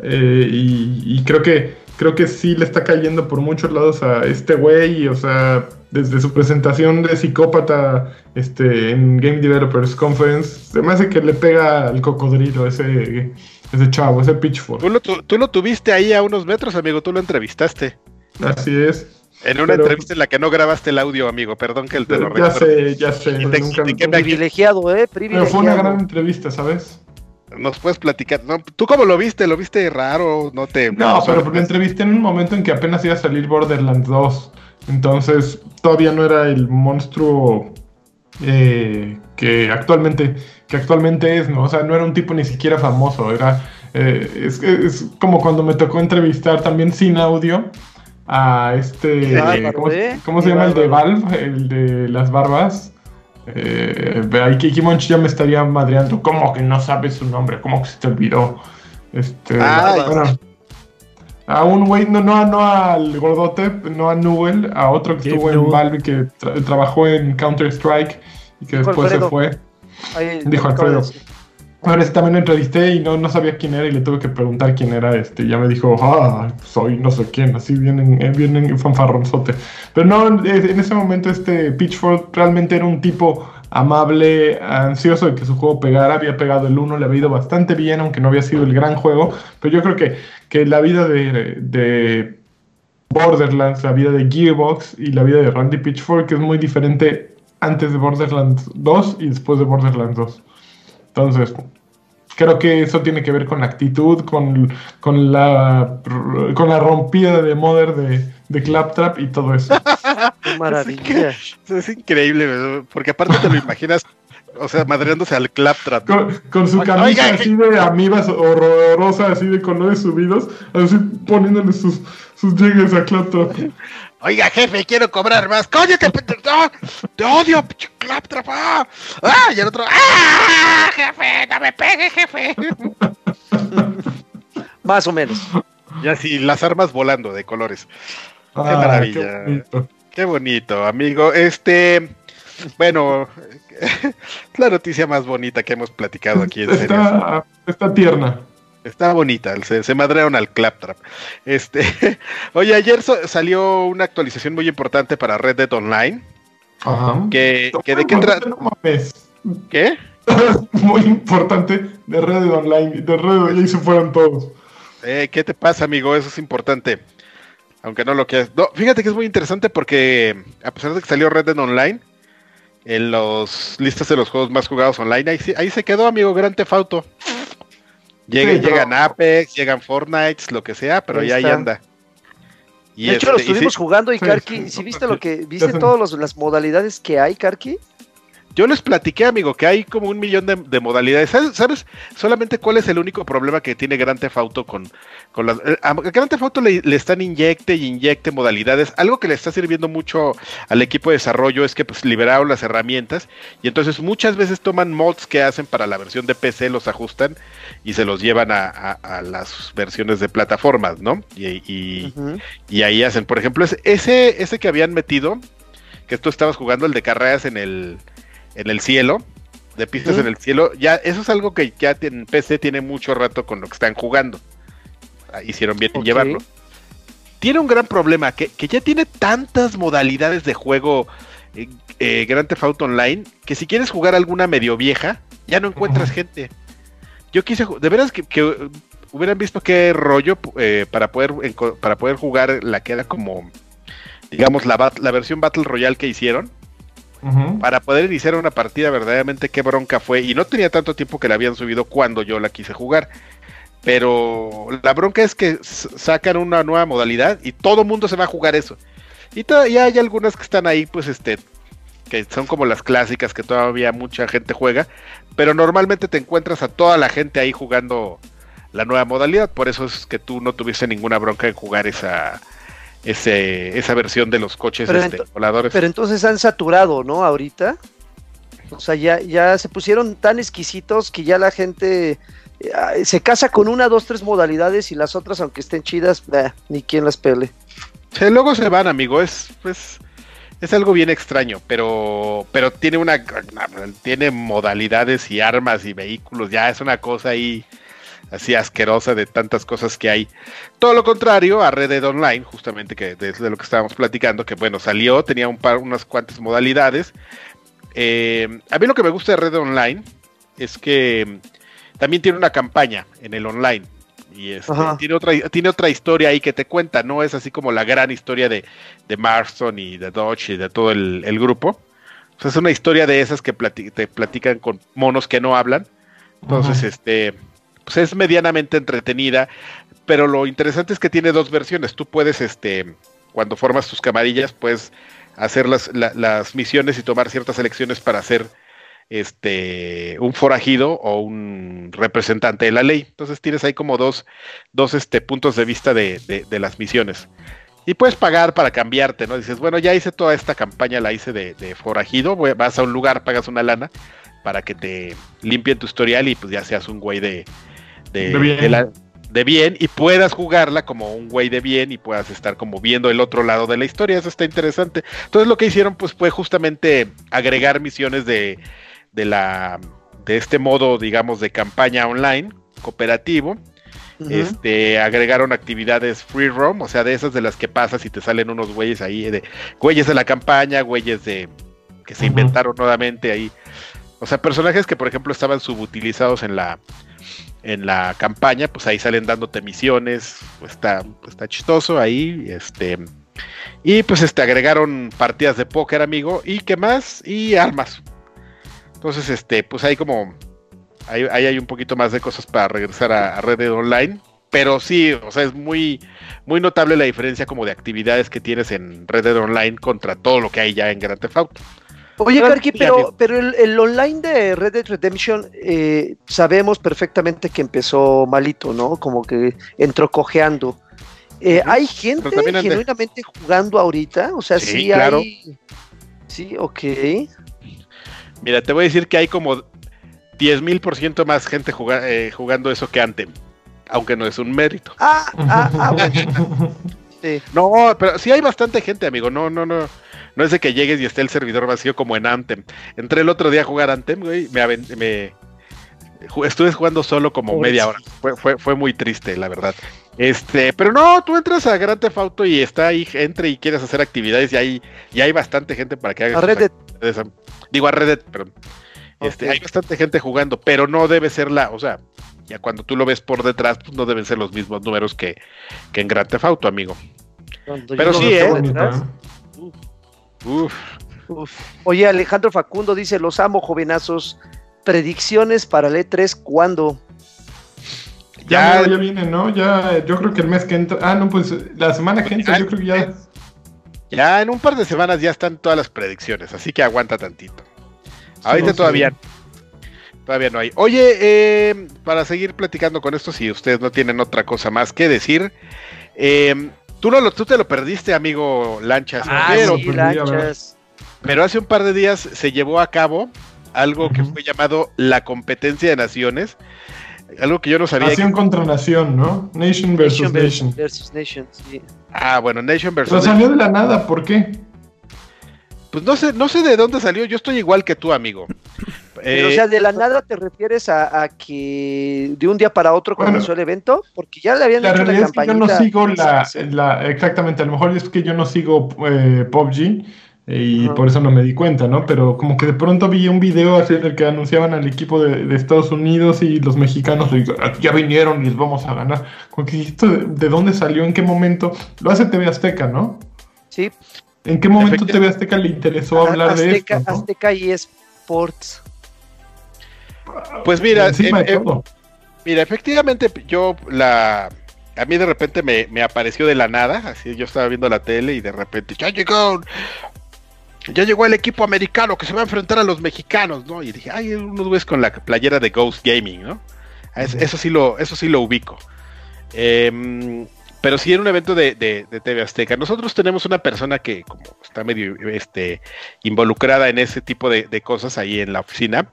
Eh, y, y creo que creo que sí le está cayendo por muchos lados a este güey, o sea, desde su presentación de psicópata este, en Game Developers Conference, se me hace que le pega al cocodrilo ese, ese chavo, ese Pitchfork. Tú lo, tu- tú lo tuviste ahí a unos metros, amigo, tú lo entrevistaste. Así es. En una Pero- entrevista en la que no grabaste el audio, amigo, perdón que el te lo Ya sé, ya sé. ¿Y de- nunca- y qué me- Privilegiado, ¿eh? pero Privilegiado. fue una gran entrevista, ¿sabes? Nos puedes platicar. No, ¿Tú cómo lo viste? ¿Lo viste raro? No te. No, pero porque entrevisté en un momento en que apenas iba a salir Borderlands 2. Entonces todavía no era el monstruo eh, que actualmente que actualmente es, ¿no? O sea, no era un tipo ni siquiera famoso. Era eh, es, es como cuando me tocó entrevistar también sin audio a este ¿cómo, ¿eh? cómo se Qué llama el de. Valve, el de las barbas? Eh, ahí Kiki Monch ya me estaría madreando. ¿Cómo que no sabes su nombre? ¿Cómo que se te olvidó? Este, Ay. bueno, a un güey, no, no, no al gordote, no a Newell, a otro que estuvo en. Valve que tra- trabajó en Counter Strike y que Dijo después se fue. Ahí, Dijo Alfredo. Ahora sí también lo entrevisté y no, no sabía quién era y le tuve que preguntar quién era este. Ya me dijo, ah, soy no sé quién, así vienen, eh, vienen fanfarronzote. Pero no, eh, en ese momento este Pitchford realmente era un tipo amable, ansioso de que su juego pegara, había pegado el 1, le había ido bastante bien, aunque no había sido el gran juego, pero yo creo que, que la vida de, de Borderlands, la vida de Gearbox y la vida de Randy Pitchford, que es muy diferente antes de Borderlands 2 y después de Borderlands 2. Entonces, creo que eso tiene que ver con la actitud, con, con, la, con la rompida de Mother de, de Claptrap y todo eso. Qué maravilla. Es increíble, porque aparte te lo imaginas, o sea, madreándose al Claptrap. Con, con su camisa oiga, así de amibas horrorosa, así de colores subidos, así poniéndole sus, sus llegues a Claptrap. Oiga, jefe, quiero cobrar más. ¡Cállate, pendejo! ¡Ah! ¡Te odio, pinche Claptrap! ¡Ah! Y el otro, ¡ah! ¡Jefe! ¡No me pegue, jefe! Más o menos. Y así, las armas volando de colores. Ah, maravilla. qué bonito. Qué bonito, amigo. Este, bueno, es la noticia más bonita que hemos platicado aquí en serio. Está, está tierna. Está bonita, se, se madrearon al Claptrap. Este, oye, ayer so- salió una actualización muy importante para Red Dead Online. Ajá. Que, que de qué trata. No mames. ¿Qué? Muy importante de Red Dead Online. De Red Dead, y ahí se fueron todos. Eh, ¿Qué te pasa, amigo? Eso es importante. Aunque no lo quieras. No, fíjate que es muy interesante porque a pesar de que salió Red Dead Online, en los listas de los juegos más jugados online, ahí, ahí se quedó, amigo, Gran Theft Auto. Llega- Sí, pero- Llegan Apex, llegan Fortnite, lo que sea, pero Ahí ya ahí anda. Y de hecho, lo este, y sí- estuvimos jugando y Karki, sí, si viste lo que, viste todas las modalidades que hay, Karki? Yo les platiqué, amigo, que hay como un millón de, de modalidades. ¿Sabes, sabes solamente cuál es el único problema que tiene Grand Theft Auto con, con las... eh, A Grand Theft Auto le, le están inyecte y inyecte modalidades. Algo que le está sirviendo mucho al equipo de desarrollo es que pues liberaron las herramientas y entonces muchas veces toman mods que hacen para la versión de PC, los ajustan y se los llevan a, a- a las versiones de plataformas, ¿no? Y, y- ahí hacen, por ejemplo, ese, ese, ese que habían metido, que tú estabas jugando, el de carreras en el, en el cielo, de pistas en el cielo, ya eso es algo que ya en PC tiene mucho rato con lo que están jugando. Ah, Hicieron bien en llevarlo. Tiene un gran problema, que, que ya tiene tantas modalidades de juego eh, eh, Grand Theft Auto Online, que si quieres jugar alguna medio vieja, ya no encuentras gente. Yo quise, de veras que, que, hubieran visto qué rollo eh, para poder para poder jugar la que era como, digamos, la, la versión Battle Royale que hicieron Para poder iniciar una partida verdaderamente qué bronca fue. Y no tenía tanto tiempo que la habían subido cuando yo la quise jugar. Pero la bronca es que sacan una nueva modalidad y todo mundo se va a jugar eso. Y todavía hay algunas que están ahí pues este que son como las clásicas que todavía mucha gente juega. Pero normalmente te encuentras a toda la gente ahí jugando la nueva modalidad. Por eso es que tú no tuviste ninguna bronca en jugar esa ese, esa versión de los coches Pero este, voladores Pero entonces han saturado, ¿no? Ahorita. O sea, ya, ya se pusieron tan exquisitos que ya la gente eh, se casa con una, dos, tres modalidades y las otras, aunque estén chidas, bah, ni quien las pele. Sí, luego se van, amigo. Es, pues, es algo bien extraño, pero, pero tiene una, tiene modalidades y armas y vehículos. Ya es una cosa ahí así asquerosa de tantas cosas que hay. Todo lo contrario a Red Dead Online, justamente que desde lo que estábamos platicando, que bueno, salió, tenía un par, unas cuantas modalidades. Eh, a mí lo que me gusta de Red Dead Online es que también tiene una campaña en el online. Y este, tiene, otra, tiene otra historia ahí que te cuenta, no es así como la gran historia de, de Marston y de Dodge y de todo el, el grupo. O sea, es una historia de esas que plati- te platican con monos que no hablan. Entonces, este, pues es medianamente entretenida, pero lo interesante es que tiene dos versiones. Tú puedes, este, cuando formas tus camarillas, puedes hacer las, la- las misiones y tomar ciertas elecciones para ser este un forajido o un representante de la ley. Entonces tienes ahí como dos, dos este, puntos de vista de, de- las misiones. Y puedes pagar para cambiarte, ¿no? Dices, bueno, ya hice toda esta campaña, la hice de, de forajido, vas a un lugar, pagas una lana para que te limpien tu historial y pues ya seas un güey de, de, De bien. de la- de bien y puedas jugarla como un güey de bien y puedas estar como viendo el otro lado de la historia. Eso está interesante. Entonces lo que hicieron pues fue justamente agregar misiones de, de la de este modo, digamos, de campaña online cooperativo. Este, agregaron actividades free roam, o sea, de esas de las que pasas y te salen unos güeyes ahí, de güeyes de la campaña, güeyes de que se inventaron nuevamente ahí. O sea, personajes que por ejemplo estaban subutilizados en la en la campaña, pues ahí salen dándote misiones, pues está, pues está chistoso ahí, este y pues este agregaron partidas de póker, amigo, y qué más, y armas. Entonces, este, pues hay como Ahí, ahí hay un poquito más de cosas para regresar a, a Online. Pero sí, o sea, es muy, muy notable la diferencia como de actividades que tienes en Red Online contra todo lo que hay ya en Grand Theft Auto. Oye, Karki, pero, pero el, el online de Red Dead Redemption eh, sabemos perfectamente que empezó malito, ¿no? Como que entró cojeando. Eh. ¿Hay gente genuinamente jugando ahorita? O sea, Sí, sí, claro. hay... Sí, ok. Mira, te voy a decir que hay como 10.000 por ciento más gente juga- eh, jugando eso que Anthem. Aunque no es un mérito. Ah, ah, ah, bueno, sí. No, pero sí hay bastante gente, amigo. No, no, no. No es de que llegues y esté el servidor vacío como en Anthem. Entré el otro día a jugar Anthem, güey. Me, estuve jugando solo como media hora. Fue, fue, fue muy triste, la verdad. Este, pero no, tú entras a Grand Theft Auto y está ahí, entre y quieres hacer actividades y hay, y hay bastante gente para que hagas A tus Red Dead. actividades. Digo a Red Dead, perdón. Este. Hay bastante gente jugando, pero no debe ser la, o sea, ya cuando tú lo ves por detrás, pues no deben ser los mismos números que, que en Grand Theft Auto, amigo. Cuando Pero sí, ¿eh? detrás. Uf. Uf. Oye, Alejandro Facundo dice, los amo, jovenazos. Predicciones para el E3, ¿cuándo? Ya, Ya- ya viene, ¿no? Ya, yo creo que el mes que entra. Ah, no, pues la semana que entra, yo creo que ya. Ya en un par de semanas ya están todas las predicciones, así que aguanta tantito. Ahorita todavía todavía no hay. Oye, eh, para seguir platicando con esto, si ustedes no tienen otra cosa más que decir, eh, tú, no lo, tú te lo perdiste, amigo Lanchas, Ah, pero, sí. lanchas. pero hace un par de días se llevó a cabo algo que fue llamado la competencia de naciones, algo que yo no sabía. Nación contra nación, ¿no? Nation versus Nation nation. versus, Nation, sí. Ah, bueno, Nation Pero versus salió de la nada, ¿por qué? Pues no sé, no sé de dónde salió, yo estoy igual que tú, amigo. Pero, Eh, o sea, de la nada te refieres a, a que de un día para otro Bueno, comenzó el evento, porque ya le habían La hecho realidad la es que yo no sigo la, Exactamente, a lo mejor es que yo no sigo eh, PUBG eh, y por eso no me di cuenta, ¿no? Pero como que de pronto vi un video así en el que anunciaban al equipo de, de Estados Unidos y los mexicanos y, "Ah, ya vinieron y les vamos a ganar. Como que esto de, de dónde salió, en qué momento. Lo hace TV Azteca, ¿no? Sí, ¿En qué momento TV Azteca le interesó hablar de Azteca, esto? ¿no? Azteca y Sports. Pues mira, Encima de todo. Mira, efectivamente, yo la. A mí de repente me, me apareció de la nada, así yo estaba viendo la tele y de repente, ya llegó, ya llegó el equipo americano que se va a enfrentar a los mexicanos, ¿no? Y dije, ay, unos güeyes con la playera de Ghost Gaming, ¿no? Es-. Eso sí lo, eso sí lo ubico. Em, pero sí era un evento de, de, de TV Azteca. Nosotros tenemos una persona que como está medio este, involucrada en ese tipo de, de cosas ahí en la oficina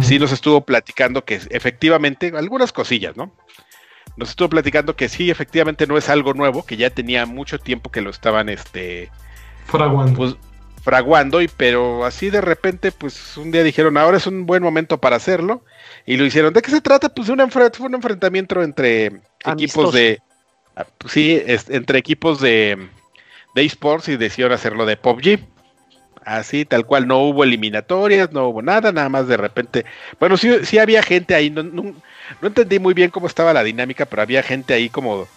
sí nos estuvo platicando que efectivamente, algunas cosillas, ¿no? Nos estuvo platicando que sí, efectivamente no es algo nuevo, que ya tenía mucho tiempo que lo estaban, este, Fraguando. pues, fraguando, y pero así de repente, pues un día dijeron, ahora es un buen momento para hacerlo, y lo hicieron. ¿De qué se trata? Pues de un, enfre- un enfrentamiento entre Amistoso. equipos de, ah, pues, sí, es- entre equipos de, de esports y decidieron hacerlo de PUBG. Así, tal cual, no hubo eliminatorias, no hubo nada, nada más de repente. Bueno, sí, sí había gente ahí, no, no, no entendí muy bien cómo estaba la dinámica, pero había gente ahí como,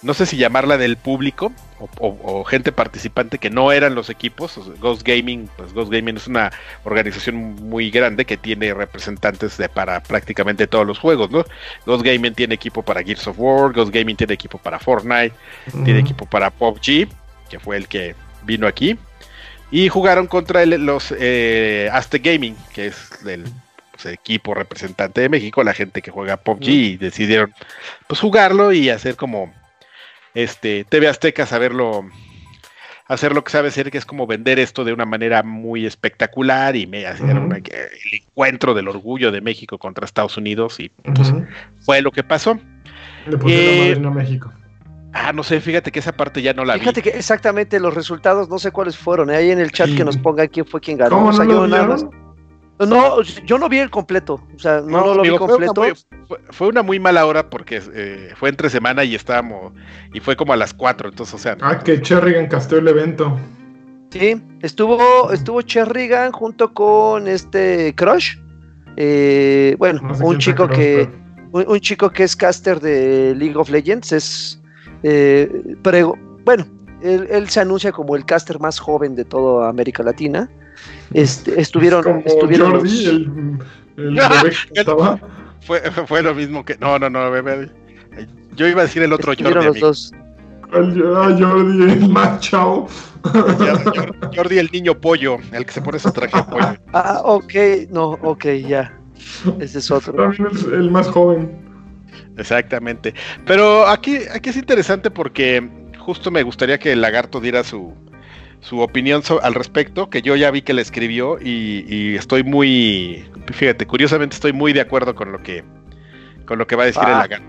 no sé si llamarla del público o, o- o gente participante que no eran los equipos. O sea, Ghost Gaming, pues Ghost Gaming es una organización muy grande que tiene representantes de para prácticamente todos los juegos, ¿no? Ghost Gaming tiene equipo para Gears of War, Ghost Gaming tiene equipo para Fortnite, tiene equipo para PUBG, que fue el que vino aquí. Y jugaron contra el- los eh, Aztec Gaming, que es el pues, equipo representante de México, la gente que juega PUBG, y decidieron pues jugarlo y hacer como este TV Azteca saberlo hacer lo que sabe hacer, que es como vender esto de una manera muy espectacular y me hacer una- el encuentro del orgullo de México contra Estados Unidos y pues, fue lo que pasó. Le Eh, a México. Ah, no sé, fíjate que esa parte ya no la Fíjate vi. que exactamente los resultados, no sé cuáles fueron. ¿eh? Ahí en el chat Sí. que nos pongan quién fue quien ganó. ¿Cómo O sea, no yo lo nada vieron? más- No, yo no vi el completo. O sea, no, no, lo amigo, vi fue una completo. muy- Fue, una muy mala hora porque eh, fue entre semana y estábamos, y fue como a las 4, entonces, o sea, Ah, que Cherrigan castó el evento. Sí, estuvo, estuvo Cherrigan junto con este Crush. Eh, bueno, No sé un chico Crush, que pero- un, un chico que es caster de League of Legends es eh, prego- bueno, él, él se anuncia como el caster más joven de toda América Latina. Este, estuvieron, Como estuvieron Jordi, los- el El bebé que estaba. Fue, fue lo mismo que. No, no, no, bebé. Yo iba a decir el otro Estuvieron Jordi. los amigo. dos. Ah, Jordi, el Jordi el niño pollo, el que se pone su traje de pollo. Ah, ok, no, ok, ya. Ese es otro. También es el más joven. Exactamente. Pero aquí, aquí es interesante porque justo me gustaría que el lagarto diera su, su opinión so- al respecto, que yo ya vi que le escribió y, y estoy muy, fíjate, curiosamente estoy muy de acuerdo con lo que, con lo que va a decir el Ah. lagarto.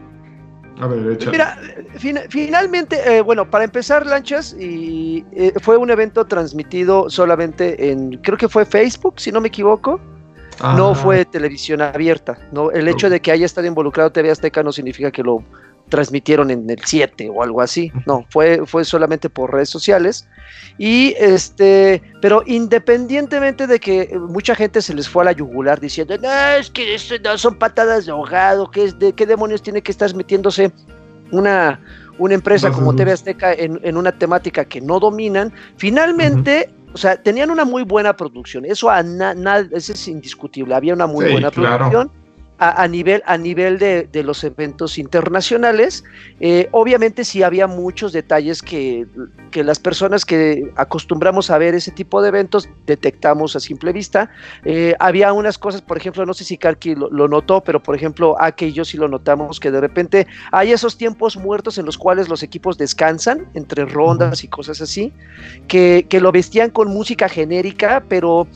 A ver, échale. Mira, fin- finalmente, eh, bueno, para empezar, Lanchas, y eh, fue un evento transmitido solamente en, creo que fue Facebook, si no me equivoco, no Ah, fue televisión abierta. No, el hecho de que haya estado involucrado TV Azteca no significa que lo transmitieron en el 7 o algo así. No, fue, fue solamente por redes sociales. Y este, pero independientemente de que mucha gente se les fue a la yugular diciendo, no, es que esto no son patadas de ahogado, ¿qué, es de, ¿qué demonios tiene que estar metiéndose una, una empresa como luz. TV Azteca en, en una temática que no dominan? Finalmente, o sea, tenían una muy buena producción, eso, a na- na- eso es indiscutible, había una muy Sí, buena claro. producción a, a nivel, a nivel de, de los eventos internacionales. Eh, obviamente sí había muchos detalles que, que las personas que acostumbramos a ver ese tipo de eventos detectamos a simple vista. Eh, había unas cosas, por ejemplo, no sé si Karki lo, lo notó, pero por ejemplo, Ake y yo sí lo notamos, que de repente hay esos tiempos muertos en los cuales los equipos descansan entre rondas y cosas así, que, que lo vestían con música genérica, pero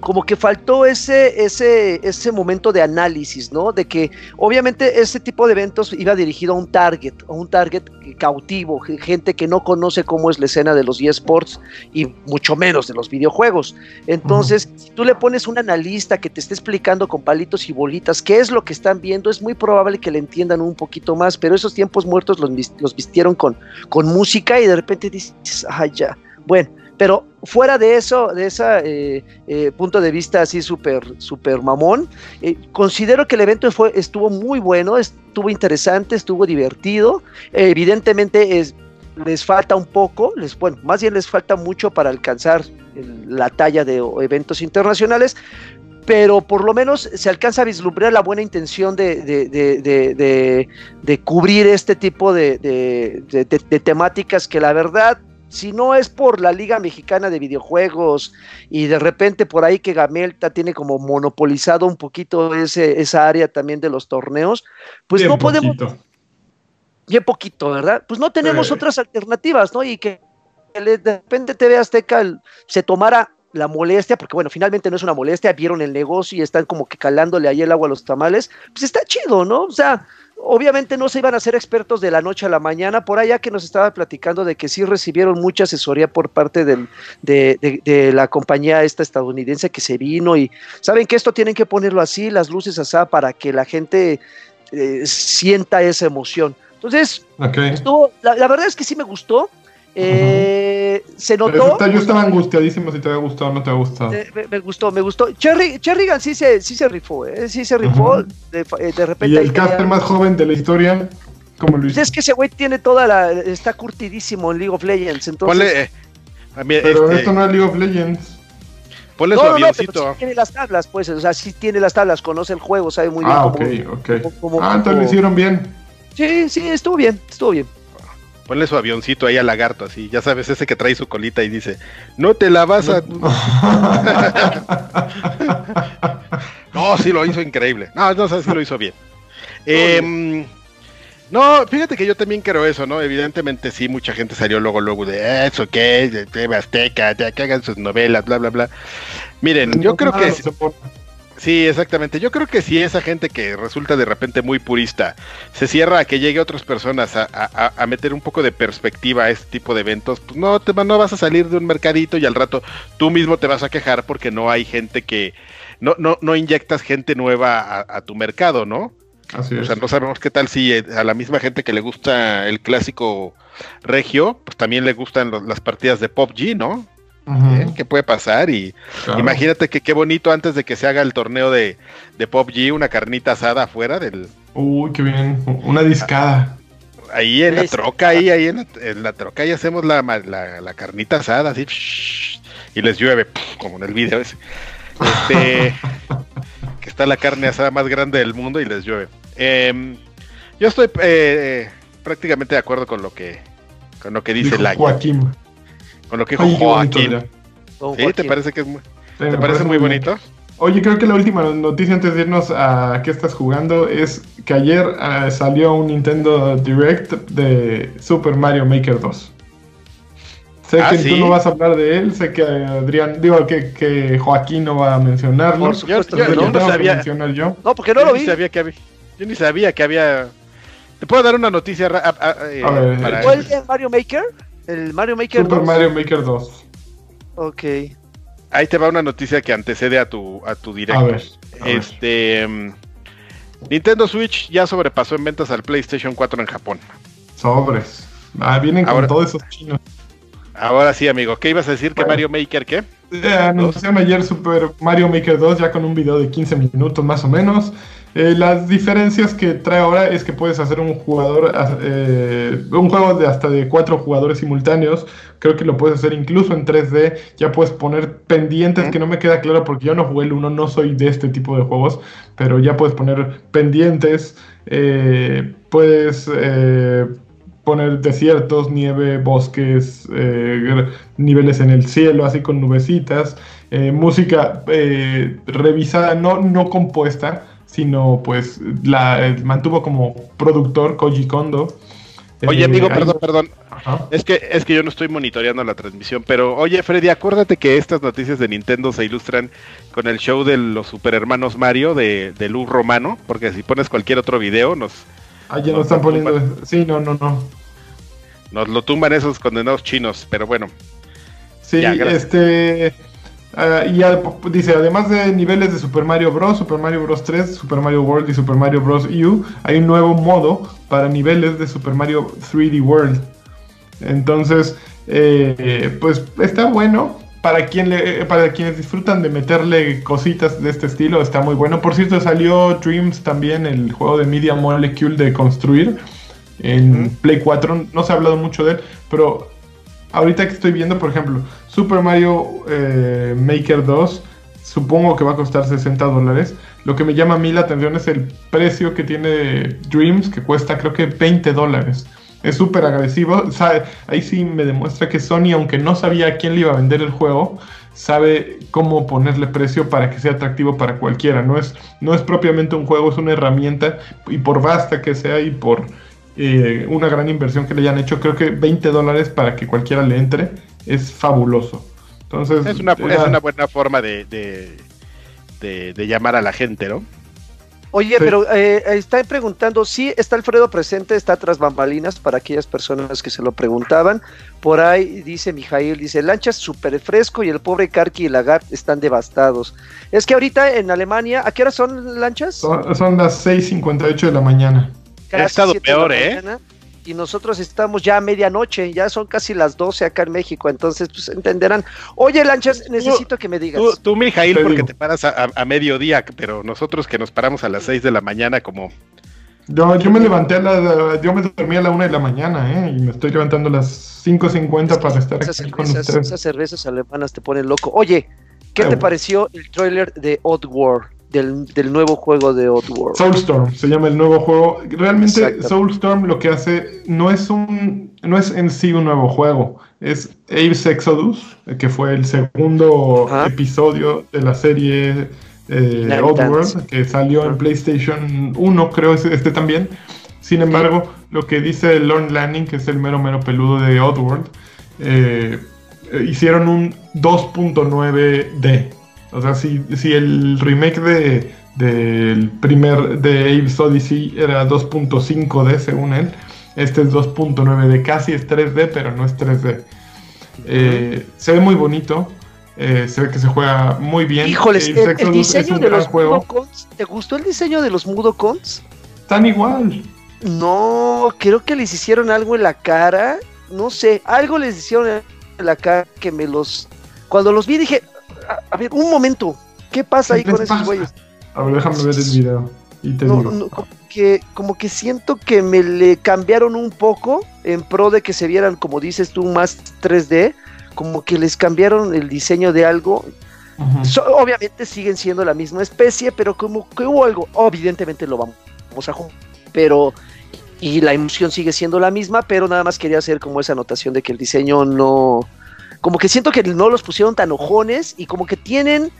como que faltó ese, ese, ese momento de análisis, ¿no? De que obviamente este tipo de eventos iba dirigido a un target, a un target cautivo, ge- gente que no conoce cómo es la escena de los eSports y mucho menos de los videojuegos. Entonces, si tú le pones un analista que te esté explicando con palitos y bolitas qué es lo que están viendo, es muy probable que le entiendan un poquito más, pero esos tiempos muertos los, los vistieron con, con música y de repente dices, ay, ya, bueno. Pero fuera de eso, de ese punto de vista así súper súper mamón, eh, considero que el evento fue, estuvo muy bueno, estuvo interesante, estuvo divertido. Eh, evidentemente es, les falta un poco, les, bueno, más bien les falta mucho para alcanzar la talla de eventos internacionales, pero por lo menos se alcanza a vislumbrar la buena intención de, de, de, de, cubrir este tipo de temáticas que la verdad, si no es por la Liga Mexicana de Videojuegos y de repente por ahí que Gamelta tiene como monopolizado un poquito ese, esa área también de los torneos, pues Bien no podemos, poquito. bien poquito, ¿verdad? Pues no tenemos otras alternativas, ¿no? Y que de repente TV Azteca se tomara la molestia, porque bueno, finalmente no es una molestia, vieron el negocio y están como que calándole ahí el agua a los tamales, pues está chido, ¿no? O sea, obviamente no se iban a ser expertos de la noche a la mañana, por allá que nos estaba platicando de que sí recibieron mucha asesoría por parte del- de, de- de la compañía esta estadounidense que se vino y saben que esto tienen que ponerlo así, las luces así, para que la gente eh, sienta esa emoción. Entonces, estuvo- la, la verdad es que sí me gustó. Eh, Se notó. yo estaba angustiadísimo si te había gustado o no te ha gustado. eh, me, me gustó, me gustó. Cherry, Cherrigan sí se, sí se rifó, ¿eh? sí se rifó. De, eh, de repente. Y el caster más joven de la historia, como Luis. Es que ese güey tiene toda la. Está curtidísimo en League of Legends. Entonces, Ponle, eh, a mí, Pero este, esto no es League of Legends. ponle no, su no, no, pero avioncito. sí tiene las tablas, pues. O sea, sí tiene las tablas, conoce el juego, sabe muy bien Ah, cómo. ok, ok. cómo- cómo- Ah, entonces lo hicieron bien. Sí, sí, estuvo bien, estuvo bien. Ponle su avioncito ahí al lagarto, así. Ya sabes, ese que trae su colita y dice: No te la vas a. No, sí lo hizo increíble. No, no sé si lo hizo bien. Em, no, fíjate que yo también creo eso, ¿no? Evidentemente sí, mucha gente salió luego, luego de eso, ¿qué? De TV Azteca, ya que hagan sus novelas, bla, bla, bla. Miren, yo creo que... Sí, exactamente. Yo creo que si esa gente que resulta de repente muy purista se cierra a que llegue otras personas a, a- a meter un poco de perspectiva a este tipo de eventos, pues no, te, no vas a salir de un mercadito y al rato tú mismo te vas a quejar porque no hay gente que... No, no, no inyectas gente nueva a, a tu mercado, ¿no? Así O es. sea, no sabemos qué tal si eh, a la misma gente que le gusta el clásico regio, pues también le gustan las partidas de Pop G, ¿no? ¿Eh? ¿Qué puede pasar? Y claro. Imagínate que qué bonito antes de que se haga el torneo de, de Pop G, una carnita asada afuera del. Uy, qué bien. Una discada. Ahí en la troca, ahí, ahí en la, en la troca, y hacemos la, la, la carnita asada, así, y les llueve, como en el video ese. Este, que está la carne asada más grande del mundo y les llueve. Em, yo estoy eh, prácticamente de acuerdo con lo que con lo que dice Dijo la Joaquín. Con lo que dijo Oye, Joaquín. ¿Sí? ¿Te parece que es muy, Sí, ¿te me parece muy bonito? Oye, creo que la última noticia antes de irnos a qué estás jugando es que ayer ah, salió un Nintendo Direct de Super Mario Maker 2. Sé Ah, que ¿sí? tú no vas a hablar de él, sé que Adrián, digo que, que Joaquín no va a mencionarlo. Por supuesto Yo- no. que sabía. mencionar yo. No, porque no lo vi. Ni sabía que había, yo ni sabía que había. ¿Te puedo dar una noticia a- a- eh, A ver, para- ¿Fue el de Mario Maker? ¿El Mario Maker Super 2? Mario Maker 2. Ok. Ahí te va una noticia que antecede a tu a tu directo. A ver. a. Este mm, Nintendo Switch ya sobrepasó en ventas al PlayStation 4 en Japón. Sobres. Ah, vienen con todos esos chinos. Ahora sí, amigo. ¿Qué ibas a decir? ¿Que Bueno. Mario Maker qué? Eh, anunciaron ayer Super Mario Maker 2 ya con un video de 15 minutos más o menos. Eh, las diferencias que trae ahora es que puedes hacer un jugador, eh, un juego de hasta de cuatro jugadores simultáneos. Creo que lo puedes hacer incluso en 3D. Ya puedes poner pendientes, que no me queda claro porque yo no jugué el 1, no soy de este tipo de juegos, pero ya puedes poner pendientes. eh, puedes eh, poner desiertos, nieve, bosques, niveles en el cielo, así con nubecitas, música revisada, no, no compuesta, sino pues la eh, mantuvo como productor Koji Kondo. Oye, Eh, amigo, perdón, perdón. Ajá. Es que, es que yo no estoy monitoreando la transmisión, pero oye, Freddy, acuérdate que estas noticias de Nintendo se ilustran con el show de los super hermanos Mario de, de Luz Romano, porque si pones cualquier otro video nos, Ah, ya No, nos están poniendo. Sí, no, no, no. nos lo tumban esos condenados chinos, pero bueno. Sí, Ya, este. Ah, y p- dice, además de niveles de Super Mario Bros., Super Mario Bros. 3, Super Mario World y Super Mario Bros. U, hay un nuevo modo para niveles de Super Mario 3D World. Entonces, eh, pues está bueno. Para, quien le, para quienes disfrutan de meterle cositas de este estilo, está muy bueno. Por cierto, salió Dreams también, el juego de Media Molecule de construir en. Play 4. No se ha hablado mucho de él, pero ahorita que estoy viendo, por ejemplo, Super Mario eh, Maker 2, supongo que va a costar 60 dólares. Lo que me llama a mí la atención es el precio que tiene Dreams, que cuesta creo que 20 dólares. Es súper agresivo. Ahí sí me demuestra que Sony, aunque no sabía a quién le iba a vender el juego, sabe cómo ponerle precio para que sea atractivo para cualquiera. No es, no es propiamente un juego, es una herramienta. Y por basta que sea y por eh, una gran inversión que le hayan hecho, creo que 20 dólares para que cualquiera le entre es fabuloso. Entonces, Es una, es una buena forma de, de, de- de llamar a la gente, ¿no? Oye, Sí. pero eh, están preguntando, sí, está Alfredo presente, está tras bambalinas para aquellas personas que se lo preguntaban. Por ahí dice Mijail, dice, lanchas súper fresco y el pobre Karki y Lagarde están devastados. Es que ahorita en Alemania, ¿a qué hora son lanchas? son, son las 6.58 de la mañana. Casi Ha estado peor, ¿eh? mañana, Y nosotros estamos ya a medianoche, ya son casi las 12 acá en México, entonces pues entenderán. Oye, lanchas, necesito que me digas. Tú, tú Mijail, porque digo. te paras a, a- a mediodía, pero nosotros que nos paramos a las 6 de la mañana, como Yo, yo me levanté a la, yo me dormí a la 1 de la mañana, ¿eh? Y me estoy levantando a las 5.50 para estar esas aquí con cervezas, ustedes. esas cervezas alemanas te ponen loco. Oye, ¿qué Ah, te pareció el tráiler de Oddworld, del, del nuevo juego de Oddworld? Soulstorm se llama el nuevo juego. Realmente. Soulstorm lo que hace no es un no es en sí un nuevo juego, es Abe's Exodus, que fue el segundo Ajá. episodio de la serie eh, Oddworld, que salió en. PlayStation 1, creo es este también. Sin embargo, lo que dice Lorne Lanning, que es el mero mero peludo de Oddworld, eh, eh, hicieron un 2.9D. O sea, si, si el remake de del primer de Abe's Odyssey era 2.5D según él, este es 2.9D, casi es 3D, pero no es 3D. Eh, se ve muy bonito, eh, se ve que se juega muy bien. Híjoles, el, el diseño de los juego. Mudocons, ¿te gustó el diseño de los Mudocons? Están igual. No, creo que les hicieron algo en la cara, no sé, algo les hicieron en la cara que me los... Cuando los vi dije, a, a ver, un momento, ¿qué pasa ahí ¿Qué con esos güeyes? A ver, déjame ver el video y te No, digo. no, como, que, como que siento que me le cambiaron un poco en pro de que se vieran, como dices tú, más 3D, como que les cambiaron el diseño de algo. So- obviamente siguen siendo la misma especie, pero como que hubo algo, evidentemente lo vamos a jugar, pero y la emoción sigue siendo la misma, pero nada más quería hacer como esa anotación de que el diseño no, como que siento que no los pusieron tan ojones y como que tienen,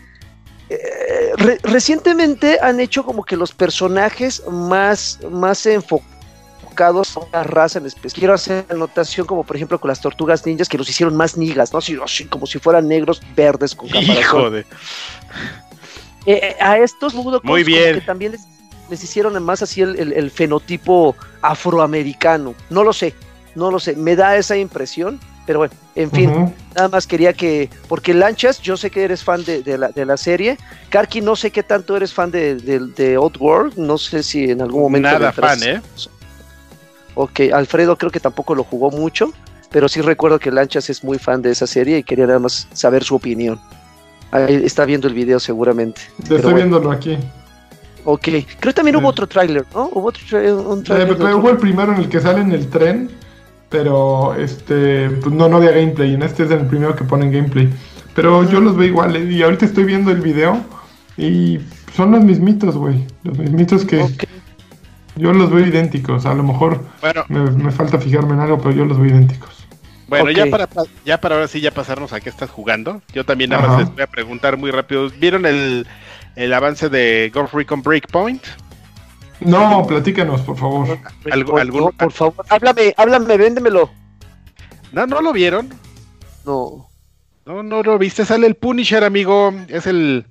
eh, re- recientemente han hecho como que los personajes más, más enfocados a una raza en específico. Quiero hacer anotación como por ejemplo con las tortugas ninjas que los hicieron más nigas, ¿no? Así, como si fueran negros verdes con caparazón. Hijo de. Eh, eh, a estos Budokons Muy bien. que también les, les hicieron más así el, el- el fenotipo afroamericano. No lo sé, no lo sé. Me da esa impresión, pero bueno, en fin, nada más quería que. Porque Lanchas, yo sé que eres fan de, de la, de la serie. Karki, no sé qué tanto eres fan de, de, de Outworld. No sé si en algún momento. Nada fan, ¿eh? Ok, Alfredo creo que tampoco lo jugó mucho. Pero sí recuerdo que Lanchas es muy fan de esa serie y quería nada más saber su opinión. Ahí está viendo el video seguramente. Pero Estoy bueno. viéndolo aquí. Ok, creo que también hubo Sí. otro tráiler, ¿no? Hubo otro tra- un Eh, tráiler. hubo el primero en el que sale en el tren, pero este pues no, no había gameplay. En este es el primero que ponen gameplay. Pero yo los veo igual, eh, y ahorita estoy viendo el video y son los mismitos, güey. Los mismitos que yo los veo idénticos. A lo mejor Bueno, me, me falta fijarme en algo, pero yo los veo idénticos. bueno, ya para pa- ya para ahora sí ya pasarnos a qué estás jugando. Yo también nada más les voy a preguntar muy rápido. ¿Vieron el, el avance de Ghost Recon Breakpoint? No, platícanos, por favor. Algo- por, algún- por favor, háblame, háblame, véndemelo. No, no lo vieron. No. No, no lo viste. Sale el Punisher, amigo. Es el,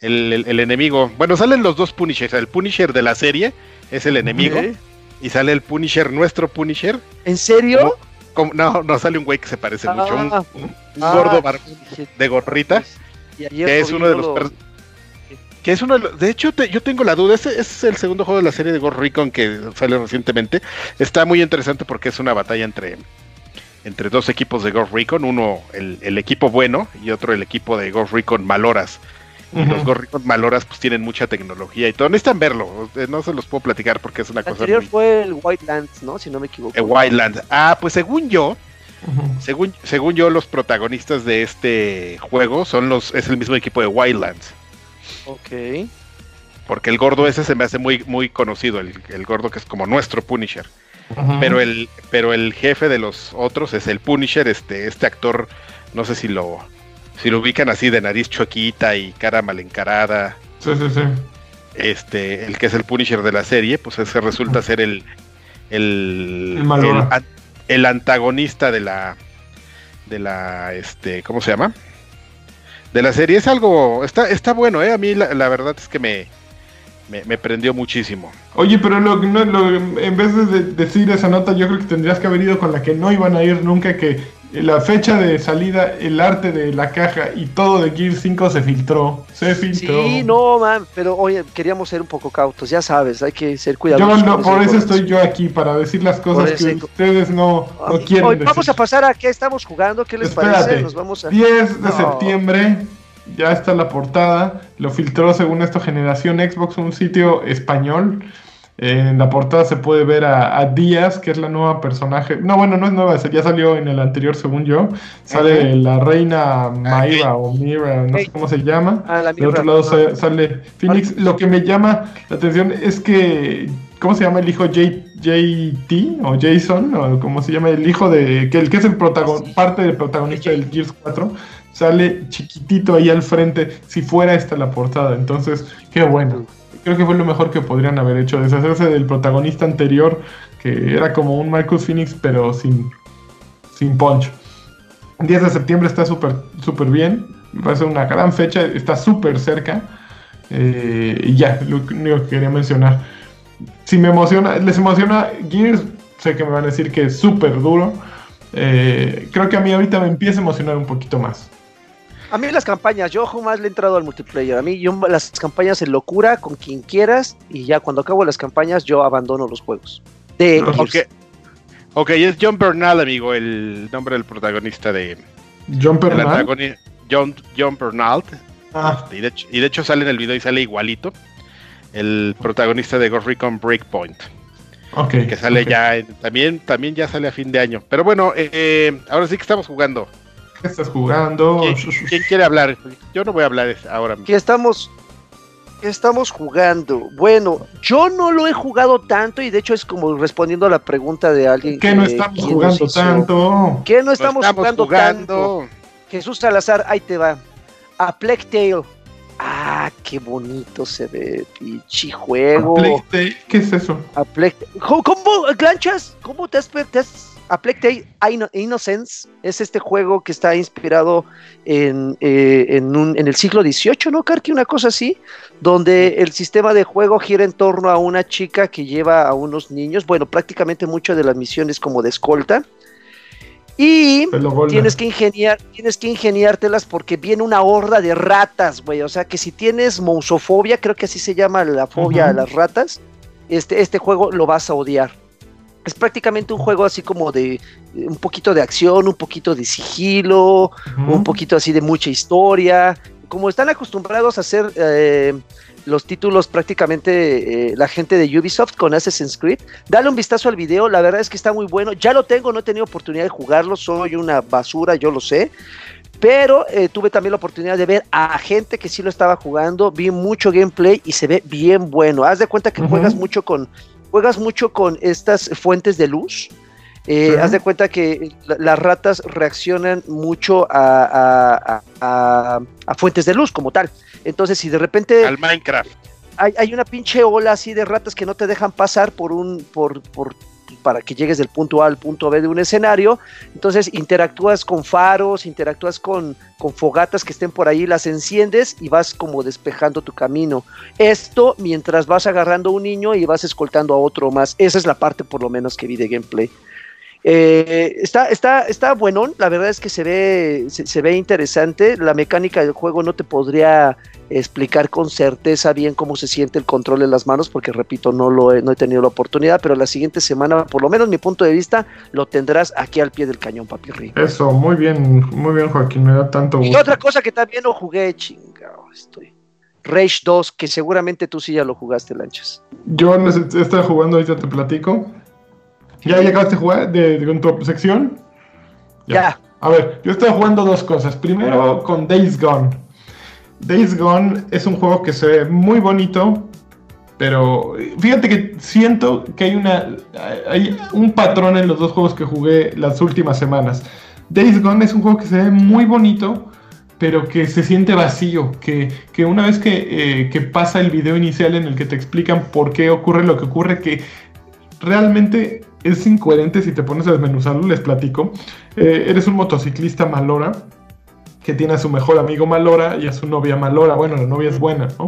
el, el- el enemigo. Bueno, salen los dos Punishers. El Punisher de la serie es el enemigo. Y sale el Punisher, nuestro Punisher. ¿En serio? Como- no, no sale un güey que se parece mucho. Un, Ah, un ah, gordo bar- dije, de gorrita. y que es uno de los lo- que es uno de los, de hecho te- yo tengo la duda ese es el segundo juego de la serie de Ghost Recon que sale recientemente está muy interesante porque es una batalla entre entre dos equipos de Ghost Recon uno el, el equipo bueno y otro el equipo de Ghost Recon Maloras y los. Ghost Recon Maloras pues tienen mucha tecnología y todo necesitan verlo no se los puedo platicar porque es una El cosa anterior muy fue el White Lands, ¿no? Si no me equivoco. eh, Wildland ah pues según yo según según yo los protagonistas de este juego son los es el mismo equipo de Wildlands Ok. Porque el gordo ese se me hace muy, muy conocido, el, el gordo que es como nuestro Punisher. Pero el, pero el jefe de los otros es el Punisher, este, este actor, no sé si lo, si lo ubican así de nariz chuequita y cara mal encarada. Sí, sí, sí. Este, el que es el Punisher de la serie, pues ese resulta ser el, el, El el el antagonista de la, de la, este, ¿cómo se llama? De la serie. Es algo, está, está bueno, eh. A mí la, verdad es que me, me, prendió muchísimo. Oye, pero lo, no, lo- en vez de- decir esa nota, yo creo que tendrías que haber ido con la que no iban a ir nunca, que la fecha de salida, el arte de la caja y todo de Gear 5 se filtró. Se filtró. Sí, no, man, pero oye, queríamos ser un poco cautos, ya sabes, hay que ser Yo cuidadosos. no, con por eso estoy yo aquí, para decir las cosas que ustedes no, no quieren Hoy decir. vamos a pasar a qué estamos jugando, ¿qué les Espérate. parece? Nos vamos a... 10 de No. septiembre, ya está la portada. Lo filtró según esto Generación Xbox, un sitio español. En la portada se puede ver a, a Díaz, que es la nueva personaje. No, bueno, no es nueva, ya salió en el anterior, según yo. Sale la reina Mayra o Mira, no sé cómo se llama. Ah, la De otro lado sa- sale Phoenix. Lo que me llama la atención es que, ¿cómo se llama el hijo? J, JT o Jason, o cómo se llama el hijo de, que el que es el protagon, parte del protagonista del Gears 4, sale chiquitito ahí al frente, si fuera esta la portada. Entonces, qué bueno. Creo que fue lo mejor que podrían haber hecho, deshacerse del protagonista anterior, que era como un Marcus Phoenix, pero sin, sin punch. 10 de septiembre está súper súper bien. Me parece una gran fecha. Está súper cerca. Eh, y ya, lo único que quería mencionar. Si me emociona, les emociona Gears, sé que me van a decir que es súper duro. Eh, creo que a mí ahorita me empieza a emocionar un poquito más. A mí las campañas, yo jamás le he entrado al multiplayer. A mí yo las campañas en locura con quien quieras y ya cuando acabo las campañas yo abandono los juegos. De No, Gears. Ok, es John Bernal, amigo, el nombre del protagonista de John antagoni- John, John Bernal. Ah, Y de, hecho, y de hecho sale en el video y sale igualito. El protagonista de Ghost Recon Breakpoint. ok. Que sale ya en- también, también ya sale a fin de año. Pero bueno, eh, ahora sí que estamos jugando. ¿Qué estás jugando? ¿Quién, quién quiere hablar? Yo no voy a hablar ahora. ¿Qué estamos, qué estamos jugando? Bueno, yo no lo he jugado tanto y de hecho es como respondiendo a la pregunta de alguien ¿Qué no estamos ¿quién nos jugando tanto? ¿Qué no estamos, jugando, tanto? Jesús Salazar, ahí te va. A Plague Tale. Ah, qué bonito se ve, pinche juego. Plague Tale, ¿Qué es eso? A Plague ¿Cómo, cómo, Glanchas? ¿Cómo te has, te has- A Plague Tale Innocence es este juego que está inspirado en, eh, en, un- en el siglo XVIII, ¿no, Karki? Una cosa así, donde el sistema de juego gira en torno a una chica que lleva a unos niños, bueno, prácticamente muchas de las misiones como de escolta. Y tienes que ingeniar, tienes que ingeniártelas porque viene una horda de ratas, güey. O sea que si tienes mousofobia, creo que así se llama la fobia a las ratas, este, este juego lo vas a odiar. Es prácticamente un juego así como de eh, un poquito de acción, un poquito de sigilo, un poquito así de mucha historia. Como están acostumbrados a hacer eh, los títulos prácticamente eh, la gente de Ubisoft con Assassin's Creed, dale un vistazo al video, la verdad es que está muy bueno. Ya lo tengo, no he tenido oportunidad de jugarlo, soy una basura, yo lo sé. Pero eh, tuve también la oportunidad de ver a gente que sí lo estaba jugando, vi mucho gameplay y se ve bien bueno. Haz de cuenta que juegas mucho con juegas mucho con estas fuentes de luz. Eh. Haz de cuenta que la- las ratas reaccionan mucho a, a- a- a- a fuentes de luz como tal. Entonces, si de repente Al Minecraft. hay, hay una pinche ola así de ratas que no te dejan pasar por un, por, por, para que llegues del punto A al punto B de un escenario, entonces interactúas con faros, interactúas con, con fogatas que estén por ahí, las enciendes y vas como despejando tu camino. Esto mientras vas agarrando un niño y vas escoltando a otro más. Esa es la parte por lo menos que vi de gameplay. Eh, está, está, está buenón, la verdad es que se ve, se, se ve interesante. La mecánica del juego no te podría explicar con certeza bien cómo se siente el control en las manos, porque repito, no lo he, no he tenido la oportunidad, pero la siguiente semana, por lo menos mi punto de vista, lo tendrás aquí al pie del cañón, papi rico. Eso, muy bien, muy bien, Joaquín, me da tanto Y gusto. otra cosa que también no jugué, chingado, estoy. Rage 2, que seguramente tú sí ya lo jugaste, Lanchas. Yo estado jugando, ahorita te platico. ¿Ya, ya acabaste de jugar de, de- con tu sección? Ya. A ver, yo estaba jugando dos cosas. Primero con Days Gone. Days Gone es un juego que se ve muy bonito, pero fíjate que siento que hay una hay un patrón en los dos juegos que jugué las últimas semanas. Days Gone es un juego que se ve muy bonito, pero que se siente vacío, que, que una vez que, eh, que pasa el video inicial en el que te explican por qué ocurre lo que ocurre, que realmente es incoherente si te pones a desmenuzarlo, les platico. Eh, eres un motociclista malora que tiene a su mejor amigo malora y a su novia malora. Bueno, la novia es buena, ¿no?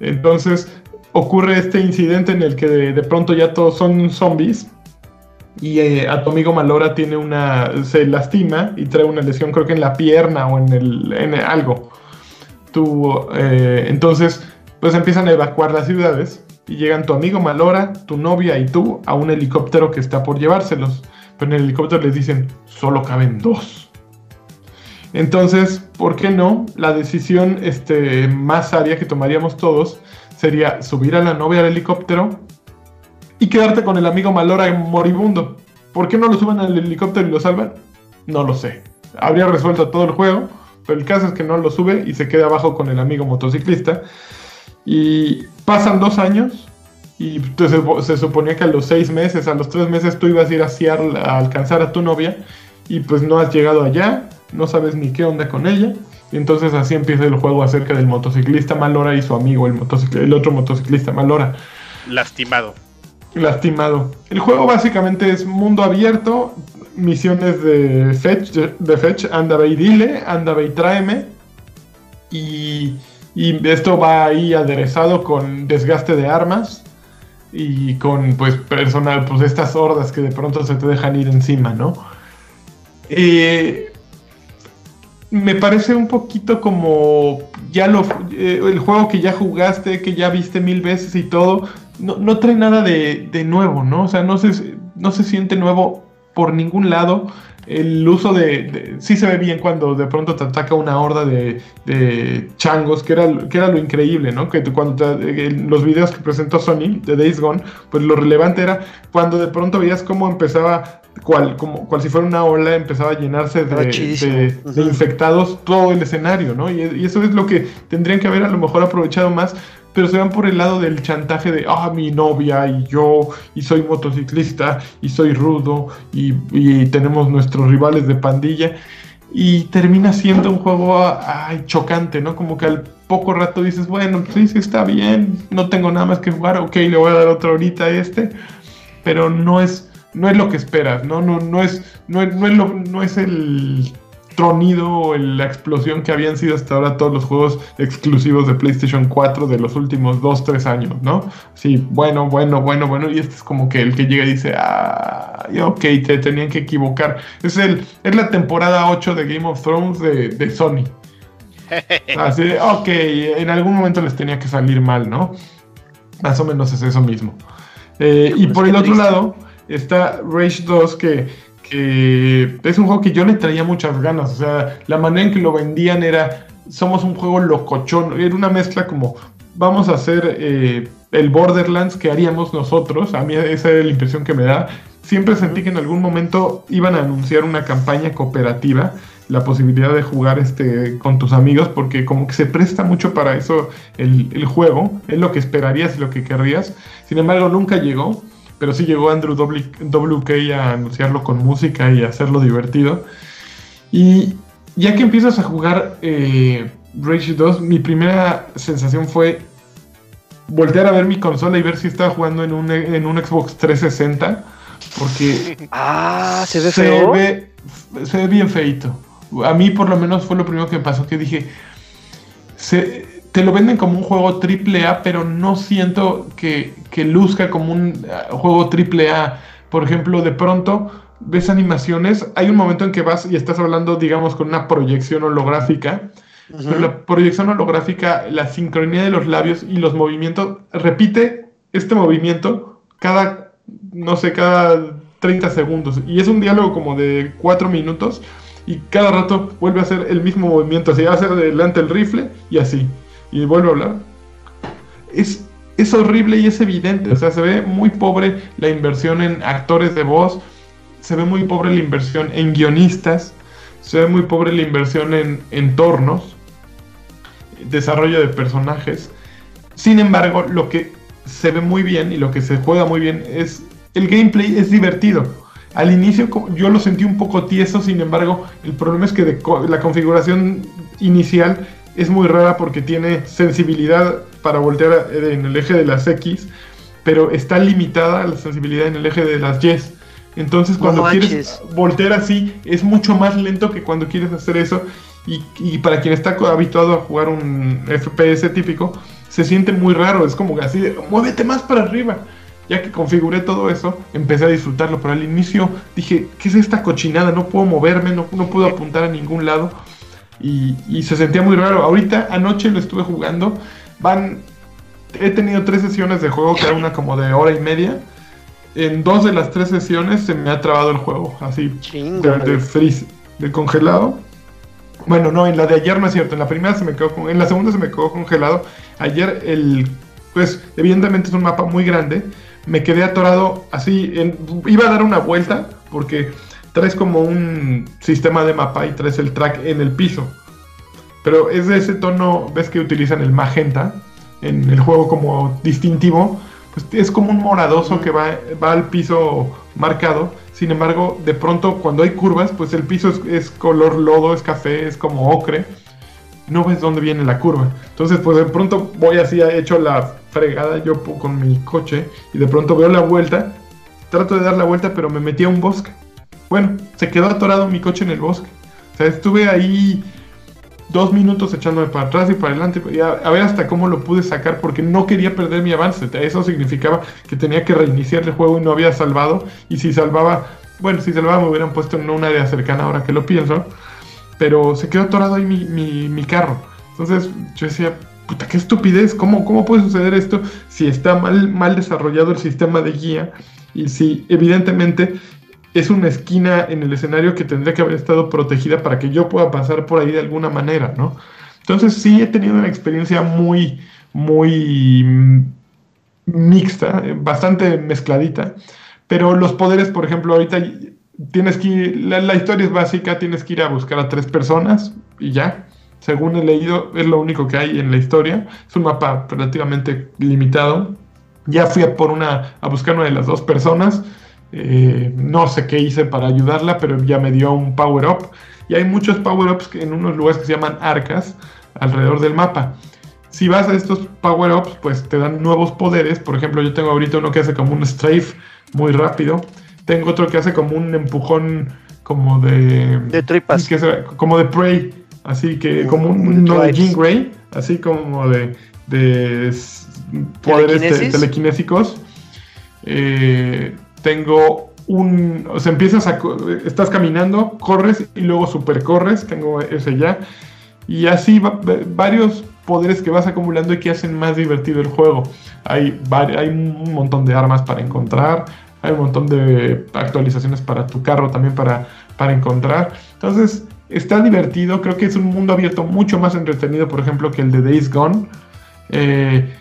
Entonces ocurre este incidente en el que de, de pronto ya todos son zombies y eh, a tu amigo malora tiene una se lastima y trae una lesión creo que en la pierna o en el en algo. Eh, entonces pues empiezan a evacuar las ciudades y llegan tu amigo Malora, tu novia y tú a un helicóptero que está por llevárselos. Pero en el helicóptero les dicen, solo caben dos. Entonces, ¿por qué no? La decisión este, más sabia que tomaríamos todos sería subir a la novia al helicóptero y quedarte con el amigo Malora moribundo. ¿Por qué no lo suben al helicóptero y lo salvan? No lo sé. Habría resuelto todo el juego, pero el caso es que no lo sube y se queda abajo con el amigo motociclista. Y pasan dos años y se, se suponía que a los seis meses, a los tres meses tú ibas a ir a Seattle a alcanzar a tu novia y pues no has llegado allá, no sabes ni qué onda con ella. Y entonces así empieza el juego acerca del motociclista Malora y su amigo, el, motocicl- el otro motociclista Malora, Lastimado. lastimado. El juego básicamente es mundo abierto, misiones de fetch, de fetch, anda ve y dile, anda ve y tráeme. Y, y esto va ahí aderezado con desgaste de armas y con pues personal, pues estas hordas que de pronto se te dejan ir encima, ¿no? Me parece un poquito como ya lo eh, el juego que ya jugaste, que ya viste mil veces y todo, no, no trae nada de, de nuevo, ¿no? O sea, no se, no se siente nuevo por ningún lado. El uso de, de- Sí se ve bien cuando de pronto te ataca una horda de, de changos, que era, que era lo increíble, ¿no? Que cuando te- los videos que presentó Sony de Days Gone, pues lo relevante era cuando de pronto veías cómo empezaba, cual, como, cual si fuera una ola, empezaba a llenarse de, infectados todo el escenario, ¿no? Y, y eso es lo que tendrían que haber a lo mejor aprovechado más, pero se van por el lado del chantaje de, ah, mi novia y yo, y soy motociclista, y soy rudo, y, y tenemos nuestros rivales de pandilla, y termina siendo un juego ay, chocante, ¿no? Como que al poco rato dices, bueno, sí, sí está bien, no tengo nada más que jugar, ok, le voy a dar otra horita a este, pero no es, no es lo que esperas, ¿no? No, no, es, no, no, es no es el tronido la explosión que habían sido hasta ahora todos los juegos exclusivos de PlayStation 4 de los últimos 2, 3 años, ¿no? Sí, bueno, bueno, bueno, bueno, y este es como que el que llega y dice, ah, ok, te tenían que equivocar. Es, el, es la temporada 8 de Game of Thrones de, de Sony. Así de, ok, en algún momento les tenía que salir mal, ¿no? Más o menos es eso mismo. Eh, y por el otro triste. lado está Rage 2, que, que es un juego que yo le traía muchas ganas. O sea, la manera en que lo vendían era, somos un juego locochón. Era una mezcla como, vamos a hacer eh, el Borderlands que haríamos nosotros. A mí esa era la impresión que me da. Siempre sentí que en algún momento iban a anunciar una campaña cooperativa, la posibilidad de jugar este con tus amigos, porque como que se presta mucho para eso el, el juego, es lo que esperarías y lo que querrías. Sin embargo, nunca llegó, pero sí llegó Andrew WK a anunciarlo con música y hacerlo divertido. Y ya que empiezas a jugar eh, Rage 2, mi primera sensación fue voltear a ver mi consola y ver si estaba jugando en un, en un Xbox 360. Porque Ah, se ve feo. ve, se ve bien feito. A mí por lo menos fue lo primero que me pasó, que dije, se- te lo venden como un juego triple A, pero no siento que, que luzca como un ah, juego triple A. Por ejemplo, de pronto ves animaciones, hay un momento en que vas y estás hablando, digamos, con una proyección holográfica, pero la proyección holográfica, la sincronía de los labios y los movimientos, repite este movimiento cada, no sé, cada 30 segundos. Y es un diálogo como de 4 minutos y cada rato vuelve a hacer el mismo movimiento. Así hace adelante el rifle y así. Y vuelve a hablar. Es, es horrible y es evidente. O sea, se ve muy pobre la inversión en actores de voz. Se ve muy pobre la inversión en guionistas. Se ve muy pobre la inversión en entornos. Desarrollo de personajes. Sin embargo, lo que se ve muy bien y lo que se juega muy bien es el gameplay es divertido. Al inicio yo lo sentí un poco tieso, sin embargo, el problema es que la configuración inicial es muy rara porque tiene sensibilidad para voltear en el eje de las X, pero está limitada la sensibilidad en el eje de las Y. Entonces cuando quieres voltear así es mucho más lento que cuando quieres hacer eso y, y para quien está habituado a jugar un FPS típico se siente muy raro, es como que así de, muévete más para arriba. Ya que configuré todo eso, empecé a disfrutarlo, pero al inicio dije, ¿qué es esta cochinada? No puedo moverme, no, no puedo apuntar a ningún lado. Y, y se sentía muy raro. Ahorita, anoche lo estuve jugando. Van. He tenido tres sesiones de juego, cada una como de hora y media. En dos de las tres sesiones se me ha trabado el juego, así de, de freeze, de congelado. Bueno, no, en la de ayer no es cierto. En la primera se me quedó con- en la segunda se me quedó congelado. Ayer el, pues, evidentemente es un mapa muy grande. Me quedé atorado así. en- iba a dar una vuelta porque traes como un sistema de mapa y traes el track en el piso. Pero es de ese tono, ves que utilizan el magenta en el juego como distintivo. Pues es como un moradoso que va, va al piso marcado. Sin embargo, de pronto cuando hay curvas, pues el piso es, es color lodo, es café, es como ocre. No ves dónde viene la curva. Entonces, pues de pronto voy así, he hecho la fregada yo con mi coche y de pronto veo la vuelta. Trato de dar la vuelta, pero me metí a un bosque. Bueno, se quedó atorado mi coche en el bosque. O sea, estuve ahí dos minutos echándome para atrás y para adelante y a, a ver hasta cómo lo pude sacar porque no quería perder mi avance. Eso significaba que tenía que reiniciar el juego y no había salvado. Y si salvaba, bueno, si salvaba me hubieran puesto en un área cercana ahora que lo pienso. Pero se quedó atorado ahí mi, mi, mi carro. Entonces yo decía, puta, qué estupidez. ¿Cómo, cómo puede suceder esto si está mal, mal desarrollado el sistema de guía? Y si evidentemente es una esquina en el escenario que tendría que haber estado protegida para que yo pueda pasar por ahí de alguna manera, ¿no? Entonces sí he tenido una experiencia muy, muy mm, mixta, eh, bastante mezcladita, pero los poderes, por ejemplo, ahorita tienes que ir, la, historia es básica, tienes que ir a buscar a tres personas y ya, según he leído, es lo único que hay en la historia. Es un mapa relativamente limitado. Ya fui a por una, a buscar una de las dos personas. Eh, no sé qué hice para ayudarla, pero ya me dio un power up. Y hay muchos power ups en unos lugares que se llaman arcas alrededor del mapa. Si vas a estos power ups, pues te dan nuevos poderes. Por ejemplo, yo tengo ahorita uno que hace como un strafe muy rápido. Tengo otro que hace como un empujón como de. De tripas. que como de prey. Así que como un, no de Jean Grey, así como de, de poderes te- ¿Telequinesis? telequinésicos. Eh, tengo un, estás caminando, corres y luego supercorres, tengo ese ya. Y así va- va- varios poderes que vas acumulando y que hacen más divertido el juego. Hay, hay un montón de armas para encontrar, hay un montón de actualizaciones para tu carro también para, para encontrar. Entonces, está divertido, creo que es un mundo abierto mucho más entretenido, por ejemplo, que el de Days Gone. Eh,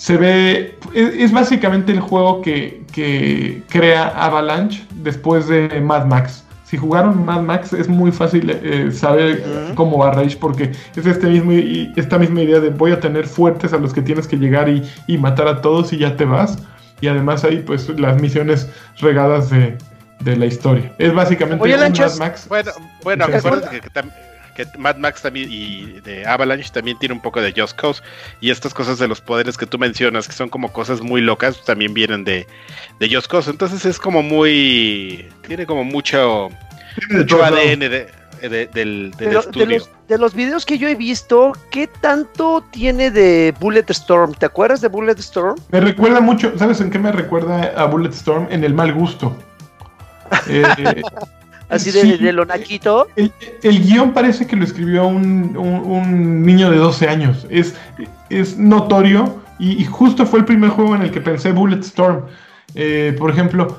se ve, es, es básicamente el juego que, que crea Avalanche después de Mad Max. Si jugaron Mad Max es muy fácil eh, saber cómo va Rage porque es este mismo, y- esta misma idea de voy a tener fuertes a los que tienes que llegar y, y matar a todos y ya te vas. Y además hay pues las misiones regadas de, de la historia. Es básicamente Oye, un Lanchas, Mad Max. Bueno, bueno, acuérdate que, que que Mad Max también y de Avalanche también tiene un poco de Just Cause. Y estas cosas de los poderes que tú mencionas, que son como cosas muy locas, también vienen de, de Just Cause. Entonces es como muy. Tiene como mucho. ADN de- de- del, de estudio. los, de los videos que yo he visto, ¿qué tanto tiene de Bullet Storm? ¿Te acuerdas de Bullet Storm? Me recuerda mucho, ¿sabes en qué me recuerda a Bulletstorm? En el mal gusto. Eh, Así de, sí, de lo naquito. El, el guion parece que lo escribió un, un- un niño de 12 años. Es, es notorio y, y justo fue el primer juego en el que pensé Bulletstorm. Eh, por ejemplo,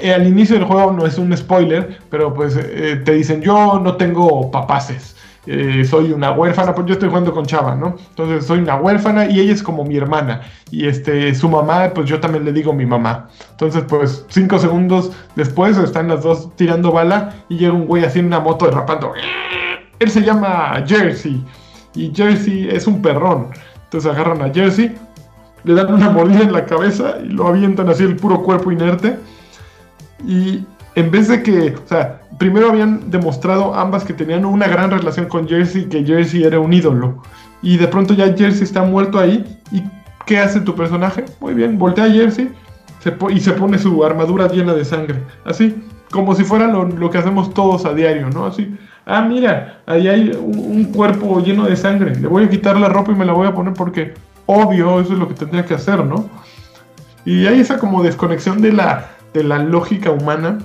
eh, al inicio del juego no es un spoiler, pero pues eh, te dicen yo no tengo papaces. Eh, soy una huérfana, pues yo estoy jugando con Chava, ¿no? Entonces soy una huérfana y ella es como mi hermana. Y este, su mamá, pues yo también le digo mi mamá. Entonces, pues cinco segundos después están las dos tirando bala y llega un güey así en una moto derrapando. Él se llama Jersey y Jersey es un perrón. Entonces agarran a Jersey, le dan una mordida en la cabeza y lo avientan así el puro cuerpo inerte. Y en vez de que, o sea, primero habían demostrado ambas que tenían una gran relación con Jersey, que Jersey era un ídolo. Y de pronto ya Jersey está muerto ahí. ¿Y qué hace tu personaje? Muy bien, voltea a Jersey y se pone su armadura llena de sangre. Así, como si fuera lo, que hacemos todos a diario, ¿no? Así, ah, mira, ahí hay un, un cuerpo lleno de sangre. Le voy a quitar la ropa y me la voy a poner porque, obvio, eso es lo que tendría que hacer, ¿no? Y hay esa como desconexión de la, de la lógica humana.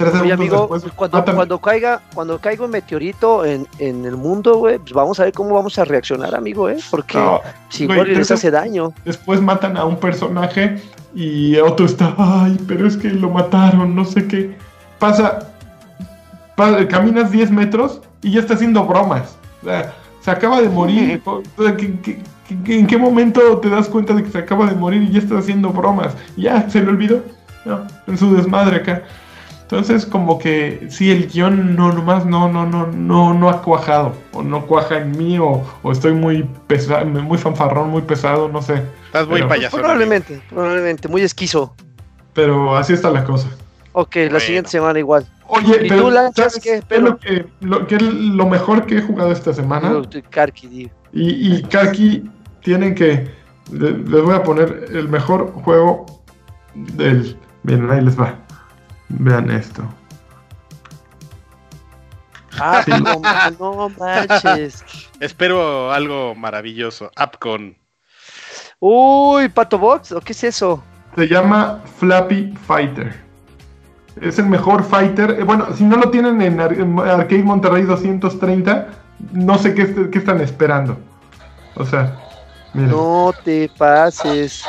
Tres Oye, amigo, después, cuando, matan- cuando caiga, cuando caiga un meteorito en, en el mundo, güey, pues vamos a ver cómo vamos a reaccionar, amigo, ¿eh? Porque No, si igual les hace daño. después matan a un personaje y otro está, ay, pero es que lo mataron, no sé qué. Pasa, pa- caminas 10 metros y ya está haciendo bromas. O sea, se acaba de morir. O sea, ¿qué- qué- qué- ¿En qué momento te das cuenta de que se acaba de morir y ya está haciendo bromas? Ya, se le olvidó. No, en su desmadre acá. Entonces, como que sí, el guion no nomás no, no, no, no, no ha cuajado. O no cuaja en mí, o, o estoy muy pesado, muy fanfarrón, muy pesado, no sé. Estás muy Pero- payaso. Probablemente, probablemente, muy esquizo. Pero así está la cosa. Ok, la siguiente semana igual. Oye, ¿Y pero tú, ¿sabes qué? Pero- lo, que, lo, que es lo mejor que he jugado esta semana? Karki. Y, y Kaki tienen que. le- Les voy a poner el mejor juego del. Miren, ahí les va. Vean esto. Ah, Sí. no, ma- no manches. Espero algo maravilloso. Upcon. Uy, Pato Box, ¿o qué es eso? Se llama Flappy Fighter. Es el mejor fighter. Eh, Bueno, si no lo tienen en, Ar- en Arcade Monterrey 230, no sé qué, qué están esperando. O sea, miren. No te pases.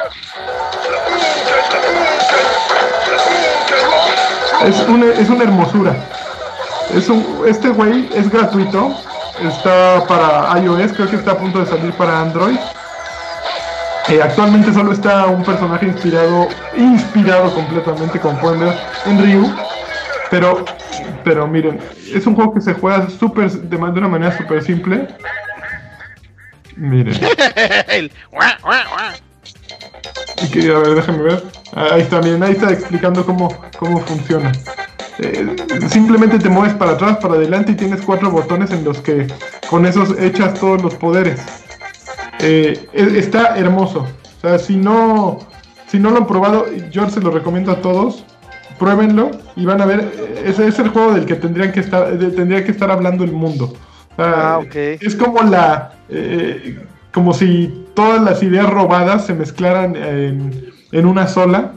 Es una, es una hermosura. Es un, este güey es gratuito. Está para iOS, creo que está a punto de salir para Android. Eh, actualmente solo está un personaje inspirado, inspirado completamente, pueden ver, en Ryu. Pero, pero miren, es un juego que se juega super, de, de una manera súper simple. Miren. Que, a ver, déjame ver. Ahí está, miren, ahí está explicando cómo, cómo funciona. Eh, simplemente te mueves para atrás, para adelante y tienes cuatro botones en los que con esos echas todos los poderes. Eh, e- está hermoso. O sea, si no, si no lo han probado, yo se lo recomiendo a todos. Pruébenlo y van a ver. eh, Ese es el juego del que tendrían que estar, de- tendría que estar hablando el mundo. O sea, Ah, ok. Es como la, eh, como si todas las ideas robadas se mezclaran en, en una sola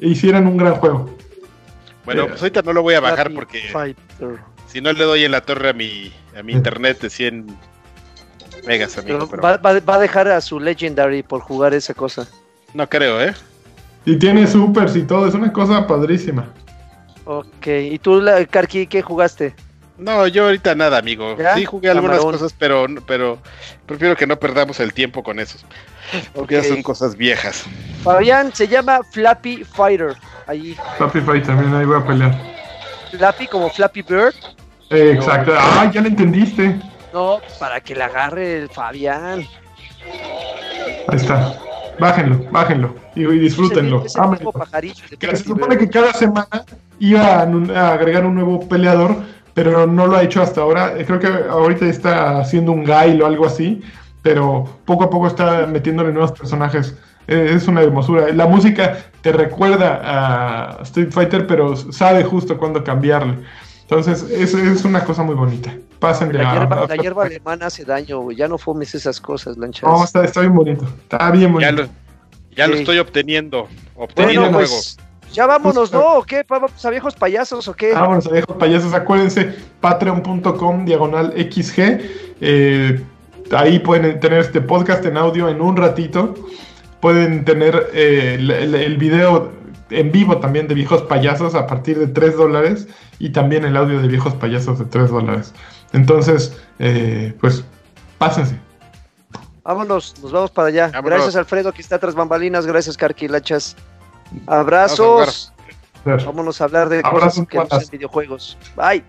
e hicieran un gran juego. Bueno, pues ahorita no lo voy a bajar porque Fighter. si no le doy en la torre a mi, a mi internet de 100 megas, amigo. Pero Pero va, va- va a dejar a su Legendary por jugar esa cosa. no creo, ¿eh? Y tiene supers y todo, es una cosa padrísima. Ok, ¿y tú, Karki, qué jugaste? No, yo ahorita nada, amigo. ¿Ya? Sí jugué algunas Camarón. cosas, pero, pero prefiero que no perdamos el tiempo con esos. Porque ya son cosas viejas. Fabián, se llama Flappy Fighter. Ahí, Happy Fight también, ahí voy a pelear. Flappy como Flappy Bird. Eh, exacto. Ah, ya lo entendiste. No, para que le agarre el Fabián. Ahí está. Bájenlo, bájenlo. Y, y disfrútenlo. Es el mismo Ámenlo. pajarito de Que se Flappy supone que cada semana iba a agregar un nuevo peleador, pero no lo ha hecho hasta ahora. Eh, Creo que ahorita está haciendo un guile o algo así, pero poco a poco está metiéndole nuevos personajes. Eh, es una hermosura. La música te recuerda a Street Fighter, pero sabe justo cuándo cambiarle. Entonces, es, es una cosa muy bonita. Pásenle La a- hierba, a- la hierba alemana hace daño, güey. Ya no fumes esas cosas, lanchas. No, está, está bien bonito. Está bien bonito. Ya lo, ya lo Sí. estoy obteniendo. Obteniendo bueno, juego. pues, ya vámonos, ¿no? ¿O qué? ¿Vamos a viejos payasos o qué? Vámonos a viejos payasos. Acuérdense, patreon.com diagonal XG. Eh, ahí pueden tener este podcast en audio en un ratito. Pueden tener eh, el, el- el video en vivo también de viejos payasos a partir de 3 dólares. Y también el audio de viejos payasos de 3 dólares. Entonces, eh, pues, pásense. Vámonos, nos vamos para allá. Vámonos. Gracias, Alfredo, que está tras bambalinas. Gracias, Karki, lanchas. Vamos a Abrazos. Vámonos a hablar de Abrazos, cosas que no sean videojuegos. Bye.